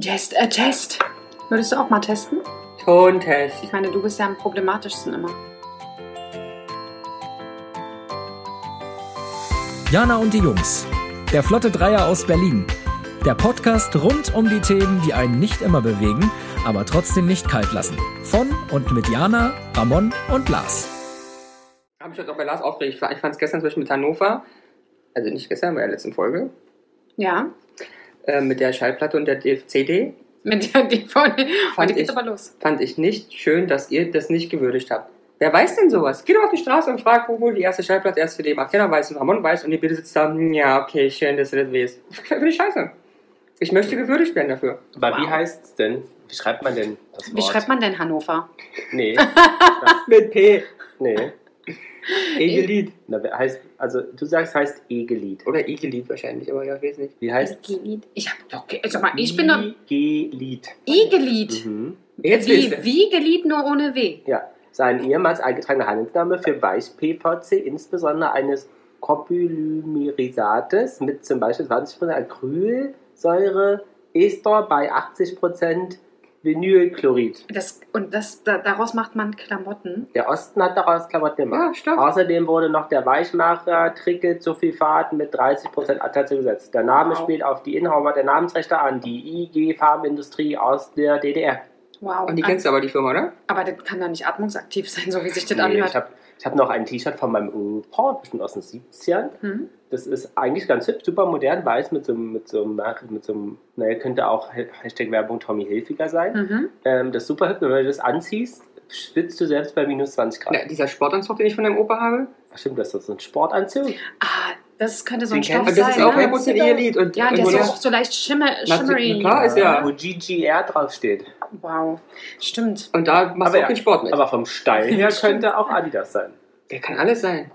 Just a test. Würdest du auch mal testen? Tontest. Ich meine, du bist ja am problematischsten immer. Jana und die Jungs. Der Flotte Dreier aus Berlin. Der Podcast rund um die Themen, die einen nicht immer bewegen, aber trotzdem nicht kalt lassen. Von und mit Jana, Ramon und Lars. Habe ich heute auch bei Lars aufgeregt. Ich fand es gestern zum Beispiel mit Hannover, also nicht gestern, bei der letzten Folge, Ja. Äh, mit der Schallplatte und der CD, Mit der DVD. Fand ich- aber los. fand ich nicht schön, dass ihr das nicht gewürdigt habt. Wer weiß denn sowas? Geht doch auf die Straße und fragt, wo wohl die erste Schallplatte, die erste CD macht. Keiner weiß und Ramon weiß und ihr bitte sitzt da, ja, okay, schön, dass du das weißt. Finde ich scheiße. Ich möchte gewürdigt werden dafür. Aber wie Wow. heißt's denn? Wie schreibt man denn das Wort? Wie schreibt man denn Hannover? Nee, Mit P. nee. Egelied. Na, heißt, also du sagst, heißt Egelied. Oder Egelied wahrscheinlich, aber ja, ich weiß nicht. Wie heißt Ich hab doch. Sag mal, ich bin doch. Egelied. Igelied. Mhm. Jetzt Wie, wie gelied nur ohne W. Ja, sein ehemals eingetragener Handelsname für Weiß-PVC, insbesondere eines Copolymerisates mit zum Beispiel 20% Acrylsäure, Ester bei 80% Vinylchlorid. Das, und das, da, daraus macht man Klamotten. Der Osten hat daraus Klamotten gemacht. Ja, Stoff. Außerdem wurde noch der Weichmacher Tricket Sulfat mit 30% Anteil zugesetzt. Der Name Wow. spielt auf die Inhaber der Namensrechte an, die IG Farbenindustrie aus der DDR. Wow. Und die kennst du aber, die Firma, oder? aber das kann doch nicht atmungsaktiv sein, so wie sich das Nee, anhört. ich habe ich hab noch ein T-Shirt von meinem Opa, bestimmt aus den 70ern. Hm? Das ist eigentlich ganz hübsch, super modern, weiß mit so einem, mit so einem, mit so einem naja, könnte auch Hashtag Werbung Tommy Hilfiger sein. Mhm. Ähm, das ist super hübsch, wenn du das anziehst, schwitzt du selbst bei minus 20 Grad. Ja, dieser Sportanzug, den ich von deinem Opa habe. Ach, stimmt, das ist so ein Sportanzug. Ah, das könnte so ein Stoff sein. das ist auch ne? 100% Egelied. Und, Ja, und der ist auch so leicht schimmer, shimmery. klar, ist ja- Wo GGR draufsteht. Wow, stimmt. Und da machst Aber du auch ja, den Sport mit. Aber vom Style her könnte auch Adidas sein. Der kann alles sein.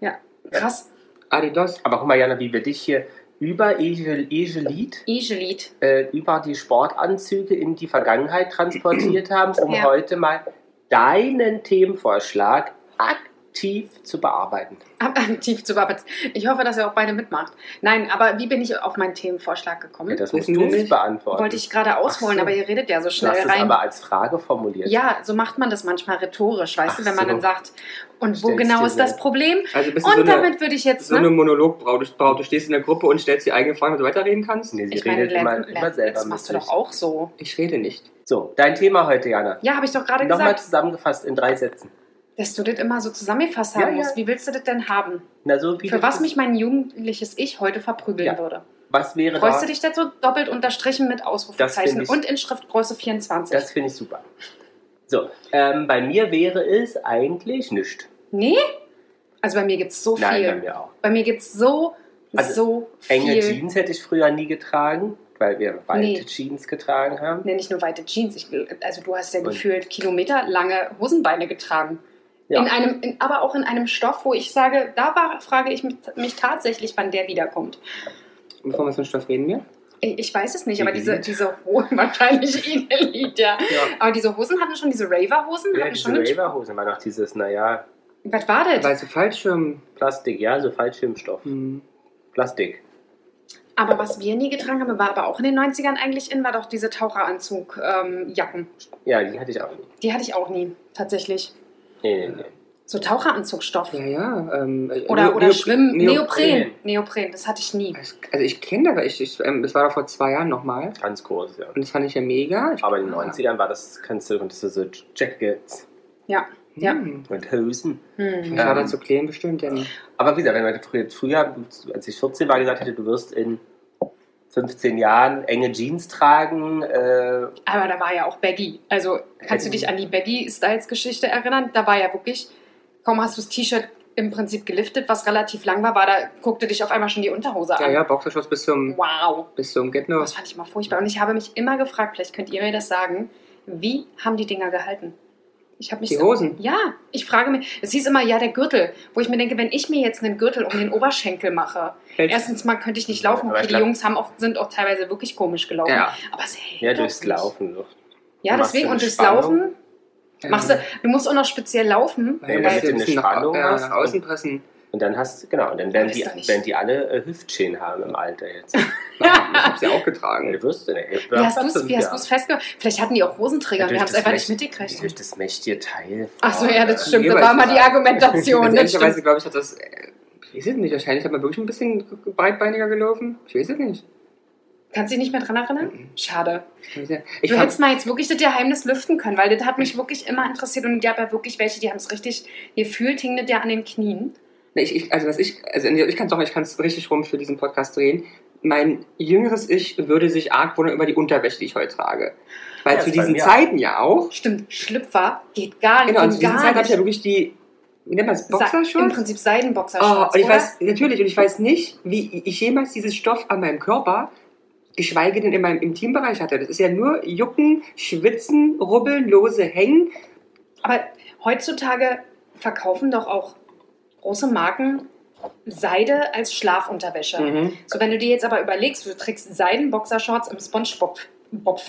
Ja, krass. Adidas. Aber guck mal, Jana, wie wir dich hier über Egel, Egelit, Igelied. äh, über die Sportanzüge in die Vergangenheit transportiert haben, um Ja. heute mal deinen Themenvorschlag aktiv zu bearbeiten. Aktiv zu bearbeiten. Ich hoffe, dass ihr auch beide mitmacht. Nein, aber wie bin ich auf meinen Themenvorschlag gekommen? Ja, das musst du wir nicht beantworten. Wollte ich gerade ausholen, so. aber ihr redet ja so du schnell hast es rein. aber als Frage formuliert. Ja, so macht man das manchmal rhetorisch, weißt du, Ach wenn man so. dann sagt, und wo Stellst genau ist das. Problem? Also bist du Und so eine, damit würde ich jetzt, so eine ne? Monologbraut. Du, Braut. du stehst in der Gruppe und stellst die eigene Frage, damit du weiterreden kannst. Nee, sie Ich meine, redet immer, Len- immer Len- selber das machst du doch auch so. Ich rede nicht. So, dein Thema heute, Jana. Ja, habe ich doch gerade Nochmal gesagt, zusammengefasst in drei Sätzen. Dass du das immer so zusammengefasst haben Ja, ja. musst. Wie willst du das denn haben? Na, so Für was mich mein jugendliches Ich heute verprügeln Ja. würde. was wäre Freust da? du dich so doppelt unterstrichen mit Ausrufezeichen ich- und in Schriftgröße 24? Das finde ich super. So, ähm, bei mir wäre es eigentlich nichts. nee? Also bei mir gibt es so Nein, viel. bei mir auch. Bei mir gibt es so, Also, so Enge viel. Jeans hätte ich früher nie getragen, weil wir weite Nee. Jeans getragen haben. Nee, nicht nur weite Jeans. Ich, also du hast ja Und- gefühlt kilometerlange Hosenbeine getragen. Ja. In einem, in, aber auch in einem Stoff, wo ich sage, da war, frage ich mich, mich tatsächlich, wann der wiederkommt. Und bevor wir von Stoff reden wir. Ich, ich weiß es nicht, aber diese, diese Hosen, wahrscheinlich Igellied, ja. Ja. Aber diese Hosen hatten schon, diese Raver-Hosen Ja, hatten diese schon. einen- Raver-Hosen war noch dieses, naja, Was war das? Weil so Fallschirm. Plastik, ja, so Fallschirmstoff. Hm. Plastik. Aber was wir nie getragen haben, war aber auch in den 90ern eigentlich in, war doch diese Taucheranzug-Jacken. Ja, die hatte ich auch nie. die hatte ich auch nie, tatsächlich. Nee, nee, nee. So Taucheranzugstoff. Ja, ja. Ähm, äh, Oder, Neo- oder Schwimmen, Neo- Neopren. Neopren, das hatte ich nie. Also ich kenne das, ich, ich, ähm, das war doch vor zwei Jahren nochmal. Ganz groß, ja. Und das fand ich ja mega. Ich, Aber in den 90ern war das, kannst du, konntest du so Jackets Ja. Ja. Hm. und Hosen. Hm. Ich war Ähm, da zu klein bestimmt, denn Aber wie gesagt, wenn man früher, als ich 14 war, gesagt hätte, du wirst in 15 Jahren enge Jeans tragen, äh, Aber da war ja auch Baggy. Also kannst du dich an die Baggy-Styles-Geschichte erinnern? Da war ja wirklich, kaum hast du das T-Shirt im Prinzip geliftet, was relativ lang war, war da guckte dich auf einmal schon die Unterhose ja, an. ja, Boxershorts bis zum, Wow. bis zum Get No. Das fand ich mal furchtbar. Und ich habe mich immer gefragt, vielleicht könnt ihr mir das sagen, wie haben die Dinger gehalten? Ich habe mich Die so- Hosen? Ja, ich frage mich. Es hieß immer, ja, der Gürtel. Wo ich mir denke, wenn ich mir jetzt einen Gürtel um den Oberschenkel mache, Hält- erstens mal könnte ich nicht laufen. Okay, die glaub- Jungs haben auch, sind auch teilweise wirklich komisch gelaufen. Ja. Aber es hält ja, doch durchs nicht. Laufen. So. Ja, deswegen. Und durchs? Laufen machst du, du musst auch noch speziell laufen. Ja, weil du eine nach, Spannung ja, hast nach außen pressen. Und dann hast genau, und dann werden die, werden die alle äh, Hüftschäden haben im Alter jetzt. Ich habe sie auch getragen. Du wirst nicht. Wie hast du es festgemacht? Vielleicht hatten die auch Hosenträger, wir haben es einfach nicht mitgekriegt. Durch das mächtige Teil. Ach so, ja, das stimmt. Nee, Das war mal die Argumentation. Ehrlicherweise stimmt. glaube ich, hat das. äh, Ich weiß es nicht, wahrscheinlich hat man wirklich ein bisschen breitbeiniger gelaufen. Ich weiß es nicht. Kannst du dich nicht mehr dran erinnern? Mhm. Schade. Ich ja- du hättest mal jetzt wirklich das Geheimnis lüften können, weil das hat mich wirklich immer interessiert und ich habe ja wirklich welche, die haben es richtig gefühlt, hing das ja an den Knien. Ich, ich, also was ich, also ich kann es doch, ich kann es richtig rum für diesen Podcast drehen. Mein jüngeres Ich würde sich arg wundern über die Unterwäsche, die ich heute trage. Weil Ja, zu diesen Zeiten ja auch. Stimmt, Schlüpfer geht gar nicht. Genau, und zu diesen Zeiten habe ich ja wirklich die, wie nennt man das, Sa- Im Boxershorts? Prinzip Oh, Seidenboxershorts, und ich oder? weiß, natürlich, und ich weiß nicht, wie ich jemals dieses Stoff an meinem Körper, geschweige denn in meinem Intimbereich hatte. Das ist ja nur Jucken, Schwitzen, Rubbeln, lose Hängen. Aber heutzutage verkaufen doch auch große Marken Seide als Schlafunterwäsche. Mhm. So, wenn du dir jetzt aber überlegst, du trägst Seidenboxershorts im Spongebob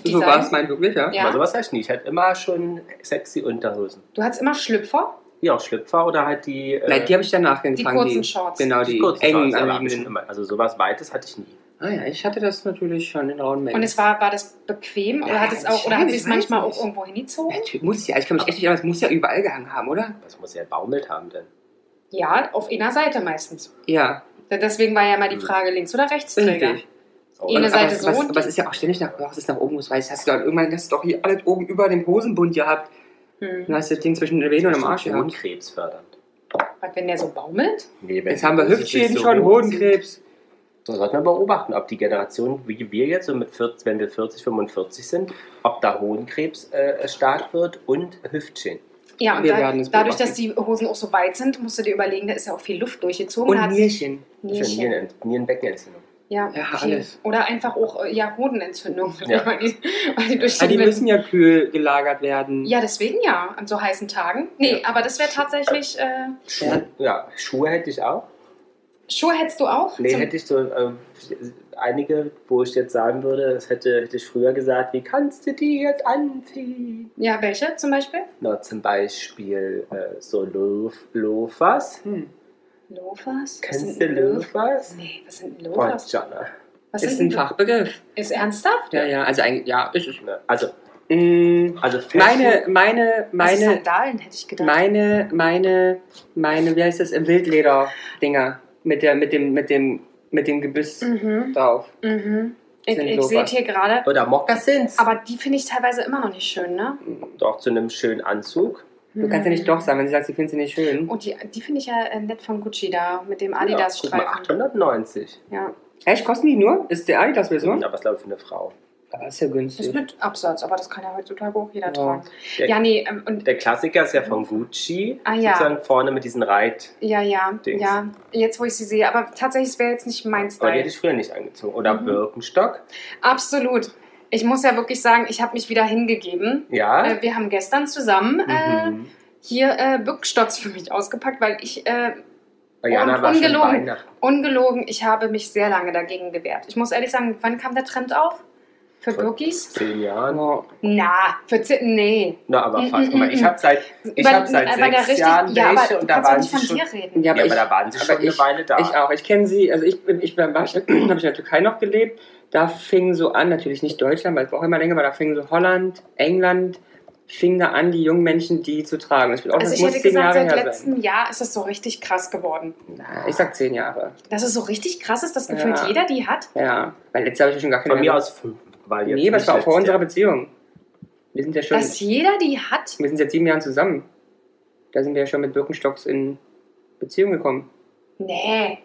So war es mein wirklich, ja. Ja. Aber sowas hatte ich nie. Ich hatte immer schon sexy Unterhosen. Du hattest immer Schlüpfer. Ja, auch Schlüpfer oder halt die. äh, Nein, die habe ich danach Die getragen. kurzen Shorts. Genau, die die, kurzen engen Shorts. Also sowas Weites hatte ich nie. Ah ja, ich hatte das natürlich schon in rauen Mengen. Und es war, war das bequem oder Ja, hat es auch oder hat es manchmal weiß auch nicht. irgendwo hingezogen? Natürlich muss ja, ich kann mich echt nicht erinnern, es muss ja überall gehangen haben, oder? Das muss ja baumelt haben denn. Ja, auf einer Seite meistens. Ja, Denn Deswegen war ja mal die Hm. Frage Rechts- oder Rechtsträger. richtig. Oh, Eine Aber Seite was, so was, aber es ist ja auch ständig nach, es ist nach oben muss, weil hast du dann irgendwann hast du doch hier alles oben über dem Hosenbund gehabt. Hm. Dann hast du das Ding zwischen den Venen und dem Arsch gehabt. Hodenkrebs fördernd. Was, wenn der so baumelt? Nee, wenn Jetzt haben wir Hüftschäden so schon. Hodenkrebs. So sollten wir beobachten, ob die Generation, wie wir jetzt, so mit 40, wenn wir 40, 45 sind, ob da Hodenkrebs äh, stark wird und Hüftschäden. Ja, und Wir da, werden es dadurch, dass die Hosen auch so weit sind, musst du dir überlegen, da ist ja auch viel Luft durchgezogen. Und Nierchen. Nierchen. ja Nieren, Nierenbeckenentzündung. Ja, Ja, alles. Oder einfach auch äh, ja, Hodenentzündung. Ja. Weil die, weil die durch Ah, die den- müssen ja kühl gelagert werden. ja, deswegen ja, an so heißen Tagen. Nee, aber das wäre tatsächlich. Äh, Schuhe, ja, Schuhe hätte ich auch. Schuhe hättest du auch? Nee, Zum- hätte ich so einige, wo ich jetzt sagen würde, das hätte, hätte ich früher gesagt, wie kannst du die jetzt anziehen? ja, welche zum Beispiel? Na, zum Beispiel äh, so Lof, Lofers. Hm. Loafers? Was Kennst du Lofers? Nee, was sind Oh, Loafers? Jana. Was Ist ein Fachbegriff. Ist ernsthaft? Ja, ja, also eigentlich, ja, ist es. Ne, Also, Mm, also Fashion- Meine, meine, Also meine, Sandalen hätte ich gedacht. meine, meine, meine, wie heißt das, im Wildleder-Dinger mit der, mit dem, mit dem, mit dem Gebiss mhm, drauf. mhm. Ich, Sind ich sehe hier gerade. Oder Moccasins. Aber die finde ich teilweise immer noch nicht schön, ne? Doch zu einem schönen Anzug. Du kannst ja nicht doch sagen, wenn sie sagt, sie findet sie nicht schön. Und die, die finde ich ja äh, nett von Gucci da, mit dem Ja, Adidas-Streifen. 890. Ja, Echt, kosten die nur? Ist der Adidas-Version? Aber was glaube ich für eine Frau. Aber ist ja ist günstig. mit Absatz, aber das kann ja heutzutage auch jeder Ja. tragen. Der, Ja, nee, ähm, und der Klassiker ist ja von Gucci. Ah, ja. Sozusagen vorne mit diesen Reit. ja, ja, Dings. ja, jetzt wo ich sie sehe. Aber tatsächlich, es wäre jetzt nicht mein Aber die Style. hätte ich früher nicht angezogen. Oder Mhm. Birkenstock. Absolut. Ich muss ja wirklich sagen, ich habe mich wieder hingegeben. Ja. Äh, wir haben gestern zusammen äh, Mhm. hier äh, Birkenstocks für mich ausgepackt, weil ich äh, und ungelogen. Ungelogen, ich habe mich sehr lange dagegen gewehrt. Ich muss ehrlich sagen, wann kam der Trend auf? Für Birkis? Zehn Jahren. Ja. Na, für zehn, nee. Na, aber Mm, fast. mm, mal, mm, ich mm. habe seit, ich Bei- hab seit sechs richtig- Jahren ja, aber und da waren nicht sie von schon. dir reden. Ja, Ja, aber, da waren sie schon aber eine ich- Weile da. Ich auch. Ich kenne sie, also ich bin, ich bin, war, habe ich in der Türkei noch gelebt. Da fing so an, natürlich nicht Deutschland, weil es braucht immer länger, aber da fing so Holland, England, fing da an, die jungen Menschen die zu tragen. Das, auch, Also das ich muss hätte gesagt, Jahre seit letztem Jahr ist das so richtig krass geworden. Na, ich sag zehn Jahre. Dass es so richtig krass ist, das gefühlt Ja. jeder die hat. Ja, weil letztes Jahr habe ich schon gar keine Von mir aus fünf. Weil jetzt Nee, was war auch vor unserer. Beziehung. Wir sind ja schon, Dass jeder die hat. wir sind seit sieben Jahren zusammen. Da sind wir ja schon mit Birkenstocks in Beziehung gekommen. Nee.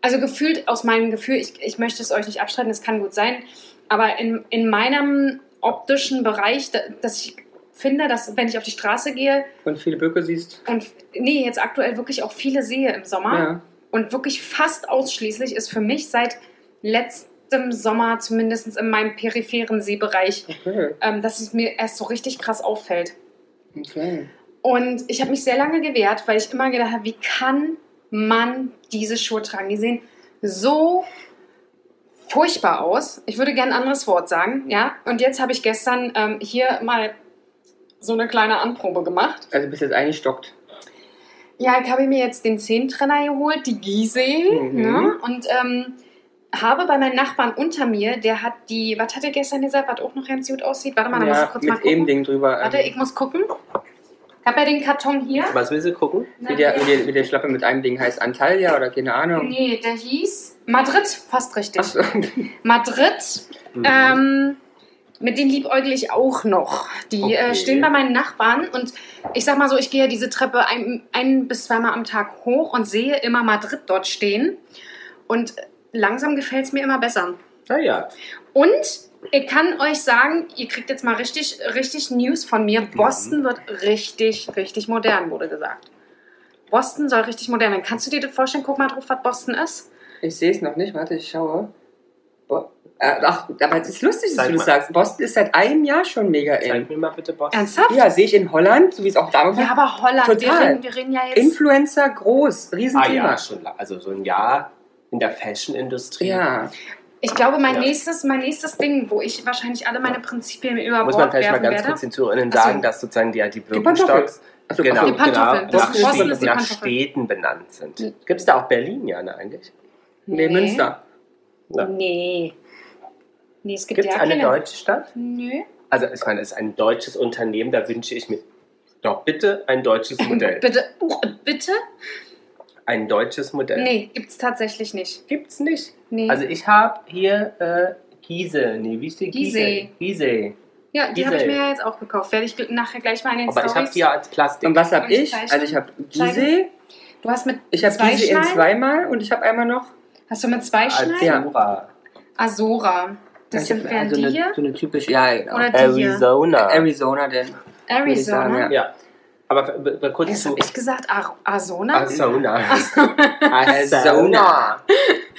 Also gefühlt aus meinem Gefühl, ich, ich möchte es euch nicht abstreiten, es kann gut sein, aber in, in meinem optischen Bereich, da, dass ich finde, dass wenn ich auf die Straße gehe Und viele Birke siehst. und nee, jetzt aktuell wirklich auch viele sehe im Sommer Ja. und wirklich fast ausschließlich ist für mich seit letztem Sommer, zumindest in meinem peripheren Sehbereich, Okay. ähm, dass es mir erst so richtig krass auffällt. Okay. Und ich habe mich sehr lange gewehrt, weil ich immer gedacht habe, wie kann man diese Schuhe tragen? Die sehen so furchtbar aus. Ich würde gerne ein anderes Wort sagen, ja. Und jetzt habe ich gestern ähm, hier mal so eine kleine Anprobe gemacht. Also bist jetzt eingestockt. Ja, ich habe mir jetzt den Zehntrenner geholt, die Gisee. Mhm. Ne? Und ähm, habe bei meinem Nachbarn unter mir, der hat die, was hat er gestern gesagt, was auch noch ganz gut aussieht? Warte mal, da muss ich Ja, kurz mal mit eben gucken. Ding drüber. Warte, ähm, ich muss gucken. Ich habe ja den Karton hier. Was willst du gucken? wie, der, wie, der, wie der Schlappe mit einem Ding heißt, Antalya oder keine Ahnung. Nee, der hieß Madrid, fast richtig. Achso. Madrid, Mhm. ähm, mit denen liebäugle ich auch noch. Die Okay. äh, stehen bei meinen Nachbarn und ich sag mal so, ich gehe diese Treppe ein, ein bis zweimal am Tag hoch und sehe immer Madrid dort stehen. Und langsam gefällt es mir immer besser. Naja, Und ich kann euch sagen, ihr kriegt jetzt mal richtig, richtig News von mir. Boston wird richtig, richtig modern, wurde gesagt. Boston soll richtig modern werden. Kannst du dir das vorstellen? Guck mal drauf, was Boston ist. Ich sehe es noch nicht, warte, ich schaue. Bo äh, ach, aber es ist lustig, dass Zeig du das mal. sagst. Boston ist seit einem Jahr schon mega zeig in. mir mal bitte Boston. Ernsthaft? Ja, sehe ich in Holland, so wie es auch damals Ja, war. aber Holland, wir Total. reden, wir reden ja jetzt. Influencer groß, Ah Riesenthema. ja, schon lang. Also so ein Jahr in der Fashion-Industrie. Ja. Ich glaube, mein, Ja. nächstes, mein nächstes Ding, wo ich wahrscheinlich alle meine Prinzipien über Muss Bord man vielleicht mal ganz werde. kurz den Zuhörern Ach so. sagen, dass sozusagen die, die. Birkenstocks Achso, genau. Die Pantoffel. genau, Das nach, Städten, nach. Städten benannt sind. Gibt es da auch Berlin, Jana, eigentlich? Nee, Münster. Ja. Nee. Nee, es gibt Gibt es ja eine keine. deutsche Stadt? Nö. Also ich meine, es ist ein deutsches Unternehmen, da wünsche ich mir doch bitte ein deutsches Modell. Bitte, oh, bitte? Ein deutsches Modell. Nee, gibt's tatsächlich nicht. Gibt's nicht. Nee. Also ich habe hier äh, Giese. Nee, wie steht Giese? Gise. Gise. ja, die habe ich mir ja jetzt auch gekauft. Werde ich nachher gleich mal in den Aber ich habe die ja als Plastik. Und was habe ich ich? zeichnen? Also ich habe? Gise, Du hast mit ich habe Gise in zweimal und ich habe einmal noch Hast du mit zwei Schneiden? Ja. Sura. Azora. Das ich sind hab wären so die eine, hier? so eine typische, ja, genau. Oder die hier? Arizona. Arizona denn. ich sagen, Arizona. Ja. Aber kurz Was zu habe ich gesagt? Ar Arizona? Arizona. Arizona.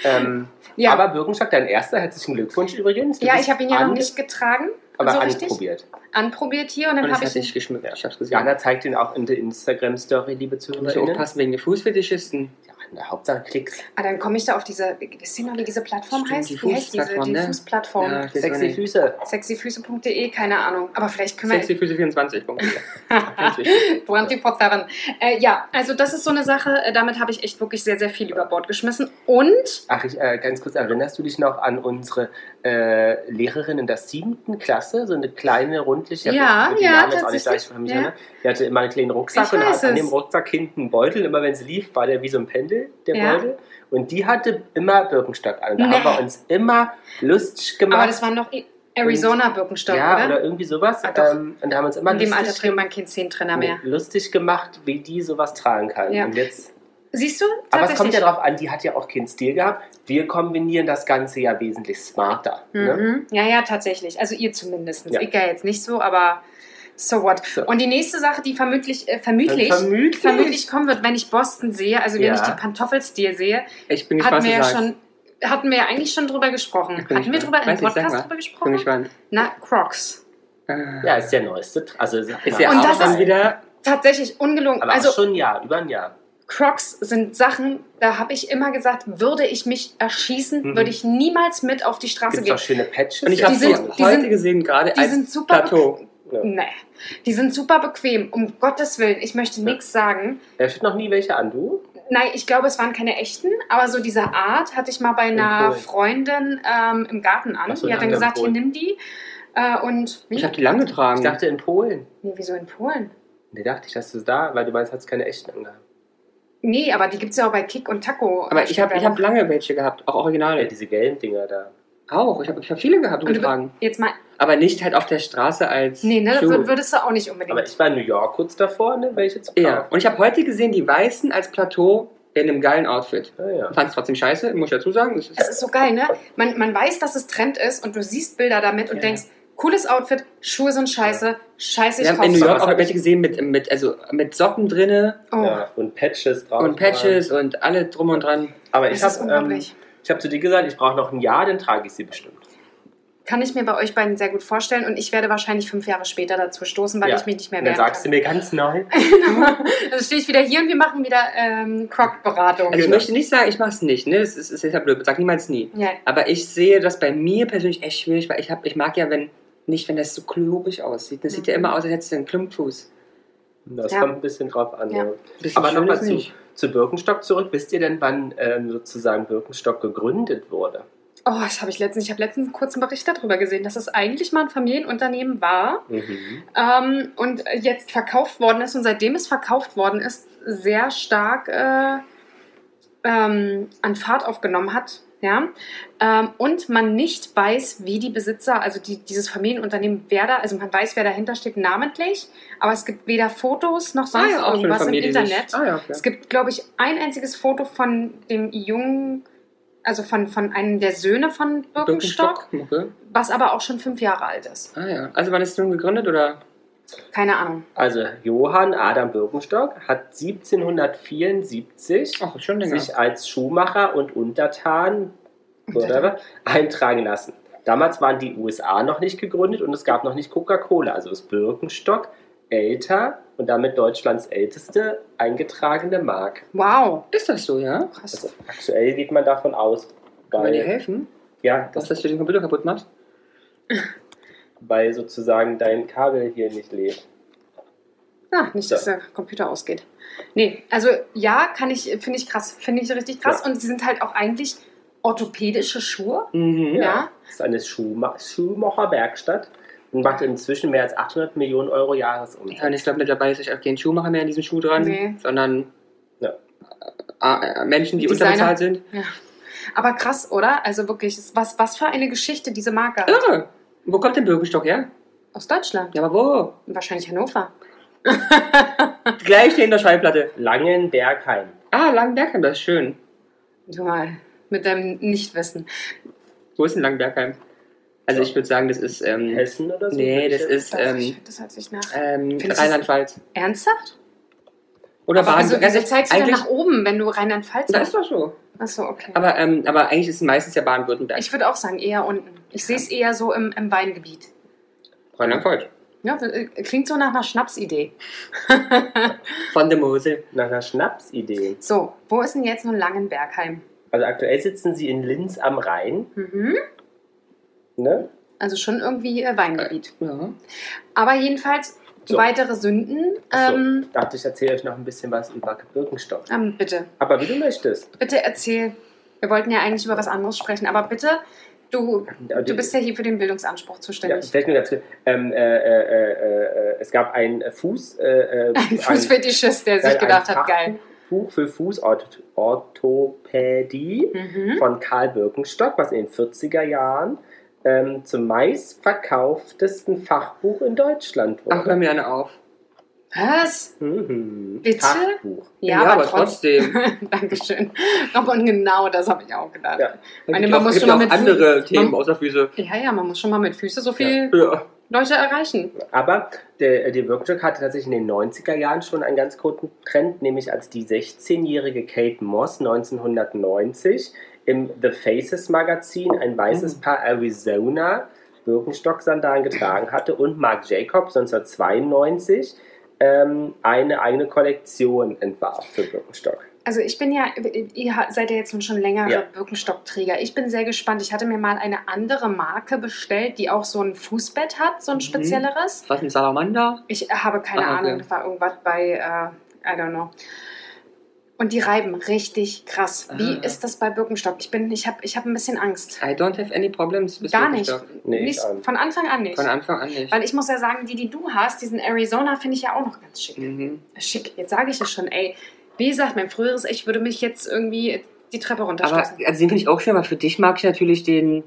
ähm, ja. Aber Birkenstock, dein erster, herzlichen Glückwunsch übrigens. Du ja, ich habe ihn ja noch nicht getragen. aber so richtig. anprobiert. Anprobiert hier und dann habe hat ich. geschmückt. Ich hab's gesehen. Jana zeigt ihn auch in der Instagram-Story, liebe musst ZuhörerInnen. aufpassen wegen der Fußfetischisten. Ja, na, Hauptsache Klicks. Ah, dann komme ich da auf diese. Wisst ihr noch, wie diese Plattform Stimmt, heißt? die wie heißt diese? Fußplattform, Die ne? Fußplattform. Ja, Sexy. Füße. Sexyfüße.de, keine Ahnung. Aber vielleicht können wir. Sexy Füße 24. Punkt. Ganz wichtig. 24-7. Äh, ja, also das ist so eine Sache, äh, damit habe ich echt wirklich sehr, sehr viel über Bord geschmissen. Und Ach, ich, äh, ganz kurz, erinnerst du dich noch an unsere äh, Lehrerin in der siebten Klasse? So eine kleine, rundliche, Ja, ja, jetzt auch nicht von mir, Ja. ne? Die hatte immer einen kleinen Rucksack Ich und hat an es. dem Rucksack hinten einen Beutel. Immer wenn sie lief, war der wie so ein Pendel, der Ja. Beutel. Und die hatte immer Birkenstock an. Da Nee. haben wir uns immer lustig gemacht. aber das war noch Arizona Birkenstock, ja, oder? oder irgendwie sowas. Ah, ähm, und da haben wir uns immer In dem Alter lustig, trinkt man kein Zehntrenner mehr. lustig gemacht, wie die sowas tragen kann. Ja. Und jetzt Siehst du? aber es kommt ja darauf an, die hat ja auch keinen Stil gehabt. Wir kombinieren das Ganze ja wesentlich smarter. Ne? Mhm. Ja, ja, tatsächlich. Also ihr zumindest. Ja. Ich ja jetzt nicht so, aber so what. So. Und die nächste Sache, die vermutlich, äh, vermutlich, Vermutlich. vermutlich kommen wird, wenn ich Boston sehe, also wenn Ja. ich die Pantoffelstil sehe, Ich bin gespannt, hatten wir ja schon, hatten wir ja eigentlich schon drüber gesprochen. Ich bin Hatten wir drüber im Podcast mal. drüber Ich bin gesprochen? gespannt. Na, Crocs. Äh, Ja, ist der neueste. Also, Ist ja, Und auch das ist- wieder. Tatsächlich ungelungen. aber also schon ein Jahr, über ein Jahr. Crocs sind Sachen, da habe ich immer gesagt, würde ich mich erschießen, Mhm. würde ich niemals mit auf die Straße Gibt gehen. auch schöne Patches. Und ich Die habe sind- sie heute sind- gesehen, gerade Die als sind super Plateau. Ja. Nee. Die sind super bequem, um Gottes Willen. Ich möchte nichts sagen. Er hat noch nie welche an, du? Nein, ich glaube, es waren keine echten, aber so diese Art hatte ich mal bei einer. Freundin ähm, im Garten an. So, die hat dann gesagt, hier nimm die. Äh, und wie? Ich habe die lang getragen. Ich dachte in Polen. nee, wieso in Polen? Nee, dachte ich, dass du da, weil du meinst, hast keine echten angehabt. Nee, aber die gibt es ja auch bei Kick und Taco. aber ich habe ich hab lange welche gehabt, auch Ja, originale. diese gelben Dinger da. Auch, ich habe ich hab viele gehabt und getragen. Jetzt mal, Aber nicht halt auf der Straße als. nee, ne, Schuh. wür- würdest du auch nicht unbedingt. Aber ich war in New York kurz davor, ne, welche zu kaufen. Ja, und ich habe heute gesehen, die Weißen als Plateau in einem geilen Outfit. Ah, ja. Fand es trotzdem scheiße, muss ich dazu sagen. Das ist, es ist so geil, ne? Man, man weiß, dass es Trend ist und du siehst Bilder damit und Ja. denkst, cooles Outfit, Schuhe sind scheiße, scheiße, ich wir haben in. New York auch welche gesehen mit, mit, also mit Socken drinne Oh, Ja, und Patches drauf. und Patches und alle drum und dran. Aber ich habe ähm, ich hab zu dir gesagt, ich brauche noch ein Jahr, dann trage ich sie bestimmt. Kann ich mir bei euch beiden sehr gut vorstellen und ich werde wahrscheinlich fünf Jahre später dazu stoßen, weil Ja. ich mich nicht mehr Und dann wehren sagst du mir ganz neu. kann. Dann stehe ich wieder hier und wir machen wieder ähm, Croc-Beratung. Also ich Genau. möchte nicht sagen, ich mache es nicht, ne? Das ist, ist ja blöd, sag niemals nie. ja. Aber ich sehe das bei mir persönlich echt schwierig, weil ich, hab, ich mag ja, wenn nicht, wenn das so klobig aussieht. Das sieht ja Mhm. immer aus, als hättest du einen Klumpfuß. Das Ja. kommt ein bisschen drauf an. Ja. Ja. Bisschen Aber nochmal zu, zu Birkenstock zurück. Wisst ihr denn, wann ähm, sozusagen Birkenstock gegründet wurde? Oh, das habe ich letztens. Ich habe letztens einen kurzen Bericht darüber gesehen, dass es eigentlich mal ein Familienunternehmen war Mhm. ähm, und jetzt verkauft worden ist und seitdem es verkauft worden ist, sehr stark äh, ähm, an Fahrt aufgenommen hat. Ja, ähm, und man nicht weiß, wie die Besitzer, also die, dieses Familienunternehmen, wer da, also man weiß, wer dahinter steht, namentlich, aber es gibt weder Fotos noch sonst Ah eine irgendwas im Internet. Ah, ja, okay. Es gibt, glaube ich, ein einziges Foto von dem jungen, also von, von einem der Söhne von Birkenstock, Okay. was aber auch schon fünf Jahre alt ist. Ah ja. Also wann ist es nun gegründet oder? Keine Ahnung. Also Johann Adam Birkenstock hat 1774 Ach, sich als Schuhmacher und Untertan whatever, eintragen lassen. Damals waren die USA noch nicht gegründet und es gab noch nicht Coca-Cola. Also ist Birkenstock älter und damit Deutschlands älteste eingetragene Marke. Wow. Ist das so, ja? Krass. Also aktuell geht man davon aus, Kann man dir weil, helfen? ja, Was das, das für den Computer kaputt macht? weil sozusagen dein Kabel hier nicht lebt. Ah, nicht, dass der Computer ausgeht. Nee, also ja, kann ich, finde ich krass. Finde ich richtig krass. Und sie sind halt auch eigentlich orthopädische Schuhe. Mhm. Ja. Das ist eine Schuhma Schuhmacherwerkstatt und macht inzwischen mehr als 800 Millionen Euro Jahresumsatz. Ja, und ich glaube, mittlerweile ist auch kein Schuhmacher mehr in diesem Schuh dran, Nee. sondern Ja. äh, äh, Menschen, die Designer. unterbezahlt sind. Ja. Aber krass, oder? Also wirklich, was, was für eine Geschichte diese Marke hat. Irre. Wo kommt denn Birkenstock her? Aus Deutschland. Ja, aber wo? Wahrscheinlich Hannover. Gleich neben der Schallplatte. Langenbergheim. Ah, Langenbergheim, das ist schön. Du mal, mit deinem Nichtwissen. Wo ist denn Langenbergheim? Also ich würde sagen, das ist ähm, Hessen oder so? Nee, das ist ähm, das hört sich nach. ähm, Rheinland-Pfalz. Ernsthaft? Oder Aber Baden. Also wieso zeigst du denn nach oben, wenn du Rheinland-Pfalz Das ist doch so. Achso, okay. Aber, ähm, aber eigentlich ist es meistens ja Baden-Württemberg. ich würde auch sagen, eher unten. Ich sehe es eher so im, im Weingebiet. Rheinland-Pfalz. Ja, äh, klingt so nach einer Schnapsidee. Von der Mosel. Nach einer Schnapsidee. So, wo ist denn jetzt nun Langenbergheim? Also aktuell sitzen sie in Linz am Rhein. Mhm. Ne? Also schon irgendwie äh, Weingebiet. Ja. Aber jedenfalls So. weitere Sünden. Ähm, dachte ich erzähle euch noch ein bisschen was über Birkenstock. ähm, bitte, Aber wie du möchtest. bitte erzähl. Wir wollten ja eigentlich über was anderes sprechen, aber bitte, du, Ja, du bist ja hier für den Bildungsanspruch Ja, zuständig. vielleicht nur kurz. Ähm, äh, äh, äh, äh, es gab ein Fuß. Äh, äh, Ein Fußfetischist, der sich gedacht hat, geil. Fachbuch für Fußorthopädie Mhm. von Karl Birkenstock, was in den 40er Jahren ähm, zum meistverkauftesten Fachbuch in Deutschland Ach, hör wurde. mir eine auf. Was? Mhm. Bitte? Fachbuch. Ja, aber, trotzdem. Dankeschön. Aber und genau das habe ich auch gedacht. Ja. Meine, man auch, muss gibt schon mal auch mit andere Fü- Themen man- außer Füße. Ja, ja, man muss schon mal mit Füßen so viel Ja. Leute erreichen. Aber der, der Birkenstock hatte tatsächlich in den 90er Jahren schon einen ganz kurzen Trend, nämlich als die 16-jährige Kate Moss 1990 im The Faces Magazin ein weißes Mhm. Paar Arizona Birkenstock-Sandalen getragen hatte und Marc Jacobs 1992 ähm, eine eigene Kollektion entwarf für Birkenstock. Also ich bin ja, ihr seid ja jetzt nun schon längere Ja. Birkenstock-Träger. Ich bin sehr gespannt. Ich hatte mir mal eine andere Marke bestellt, die auch so ein Fußbett hat, so ein Mhm. spezielleres. Was ein Salamander? Ich habe keine Ah, okay. Ahnung, das war irgendwas bei, äh, I don't know. Und die reiben richtig krass. Wie Ah. ist das bei Birkenstock? Ich bin, ich habe ich hab ein bisschen Angst. I don't have any problems with Gar nicht. Birkenstock. Nee, nicht gar nicht. von Anfang an nicht. Von Anfang an nicht. Weil ich muss ja sagen, die, die du hast, diesen Arizona, finde ich ja auch noch ganz schick. Mhm. Schick, jetzt sage ich es schon, ey. Wie gesagt, mein früheres Ich würde mich jetzt irgendwie die Treppe Aber runterstürzen. also den finde ich auch schön, aber für dich mag ich natürlich den,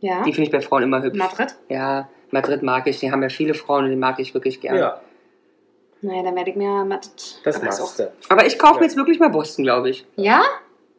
Ja? die finde ich bei Frauen immer hübsch. Madrid? Ja, Madrid mag ich, den haben ja viele Frauen und den mag ich wirklich gerne. Ja, Naja, dann werde ich mir Madrid. das aber machst du. Aber ich kaufe Ja. mir jetzt wirklich mal Boston, glaube ich. Ja?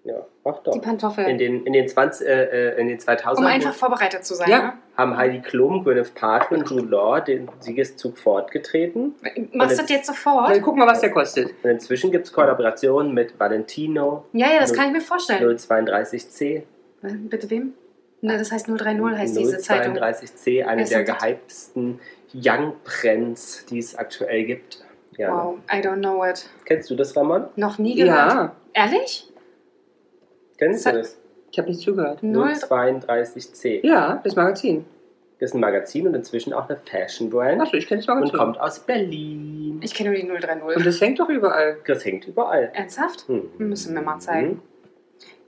Ja, mach Die doch. Pantoffel. In den, in den, 20, äh, äh, in den 2000ern um einfach vorbereitet zu sein. Ja. haben Heidi Klum, Gwyneth Paltrow und Jude Law den Siegeszug fortgetreten. Ne? Machst du das jetzt sofort? Dann guck mal, was der kostet. Und inzwischen gibt es Kollaborationen mit Valentino, Ja, ja, das kann ich mir vorstellen. 032C. Äh, Bitte wem? Ne, das heißt 030 heißt diese Zeitung. 032C, eine der gehyptesten Young Brands, die es aktuell gibt. Ja. Wow, I don't know it. Kennst du das, Ramon? Noch nie gehört. Ja, Ehrlich? Kennst Das du das? ich habe nicht zugehört. Null. 032C. Ja, das Magazin. ist ein Magazin und inzwischen auch eine Fashion-Brand Achso, ich kenne das und Magazin. kommt aus Berlin. Ich kenne nur die 030. Und das hängt doch überall. Das hängt überall. Ernsthaft? Mhm. Müssen wir mal zeigen. Mhm.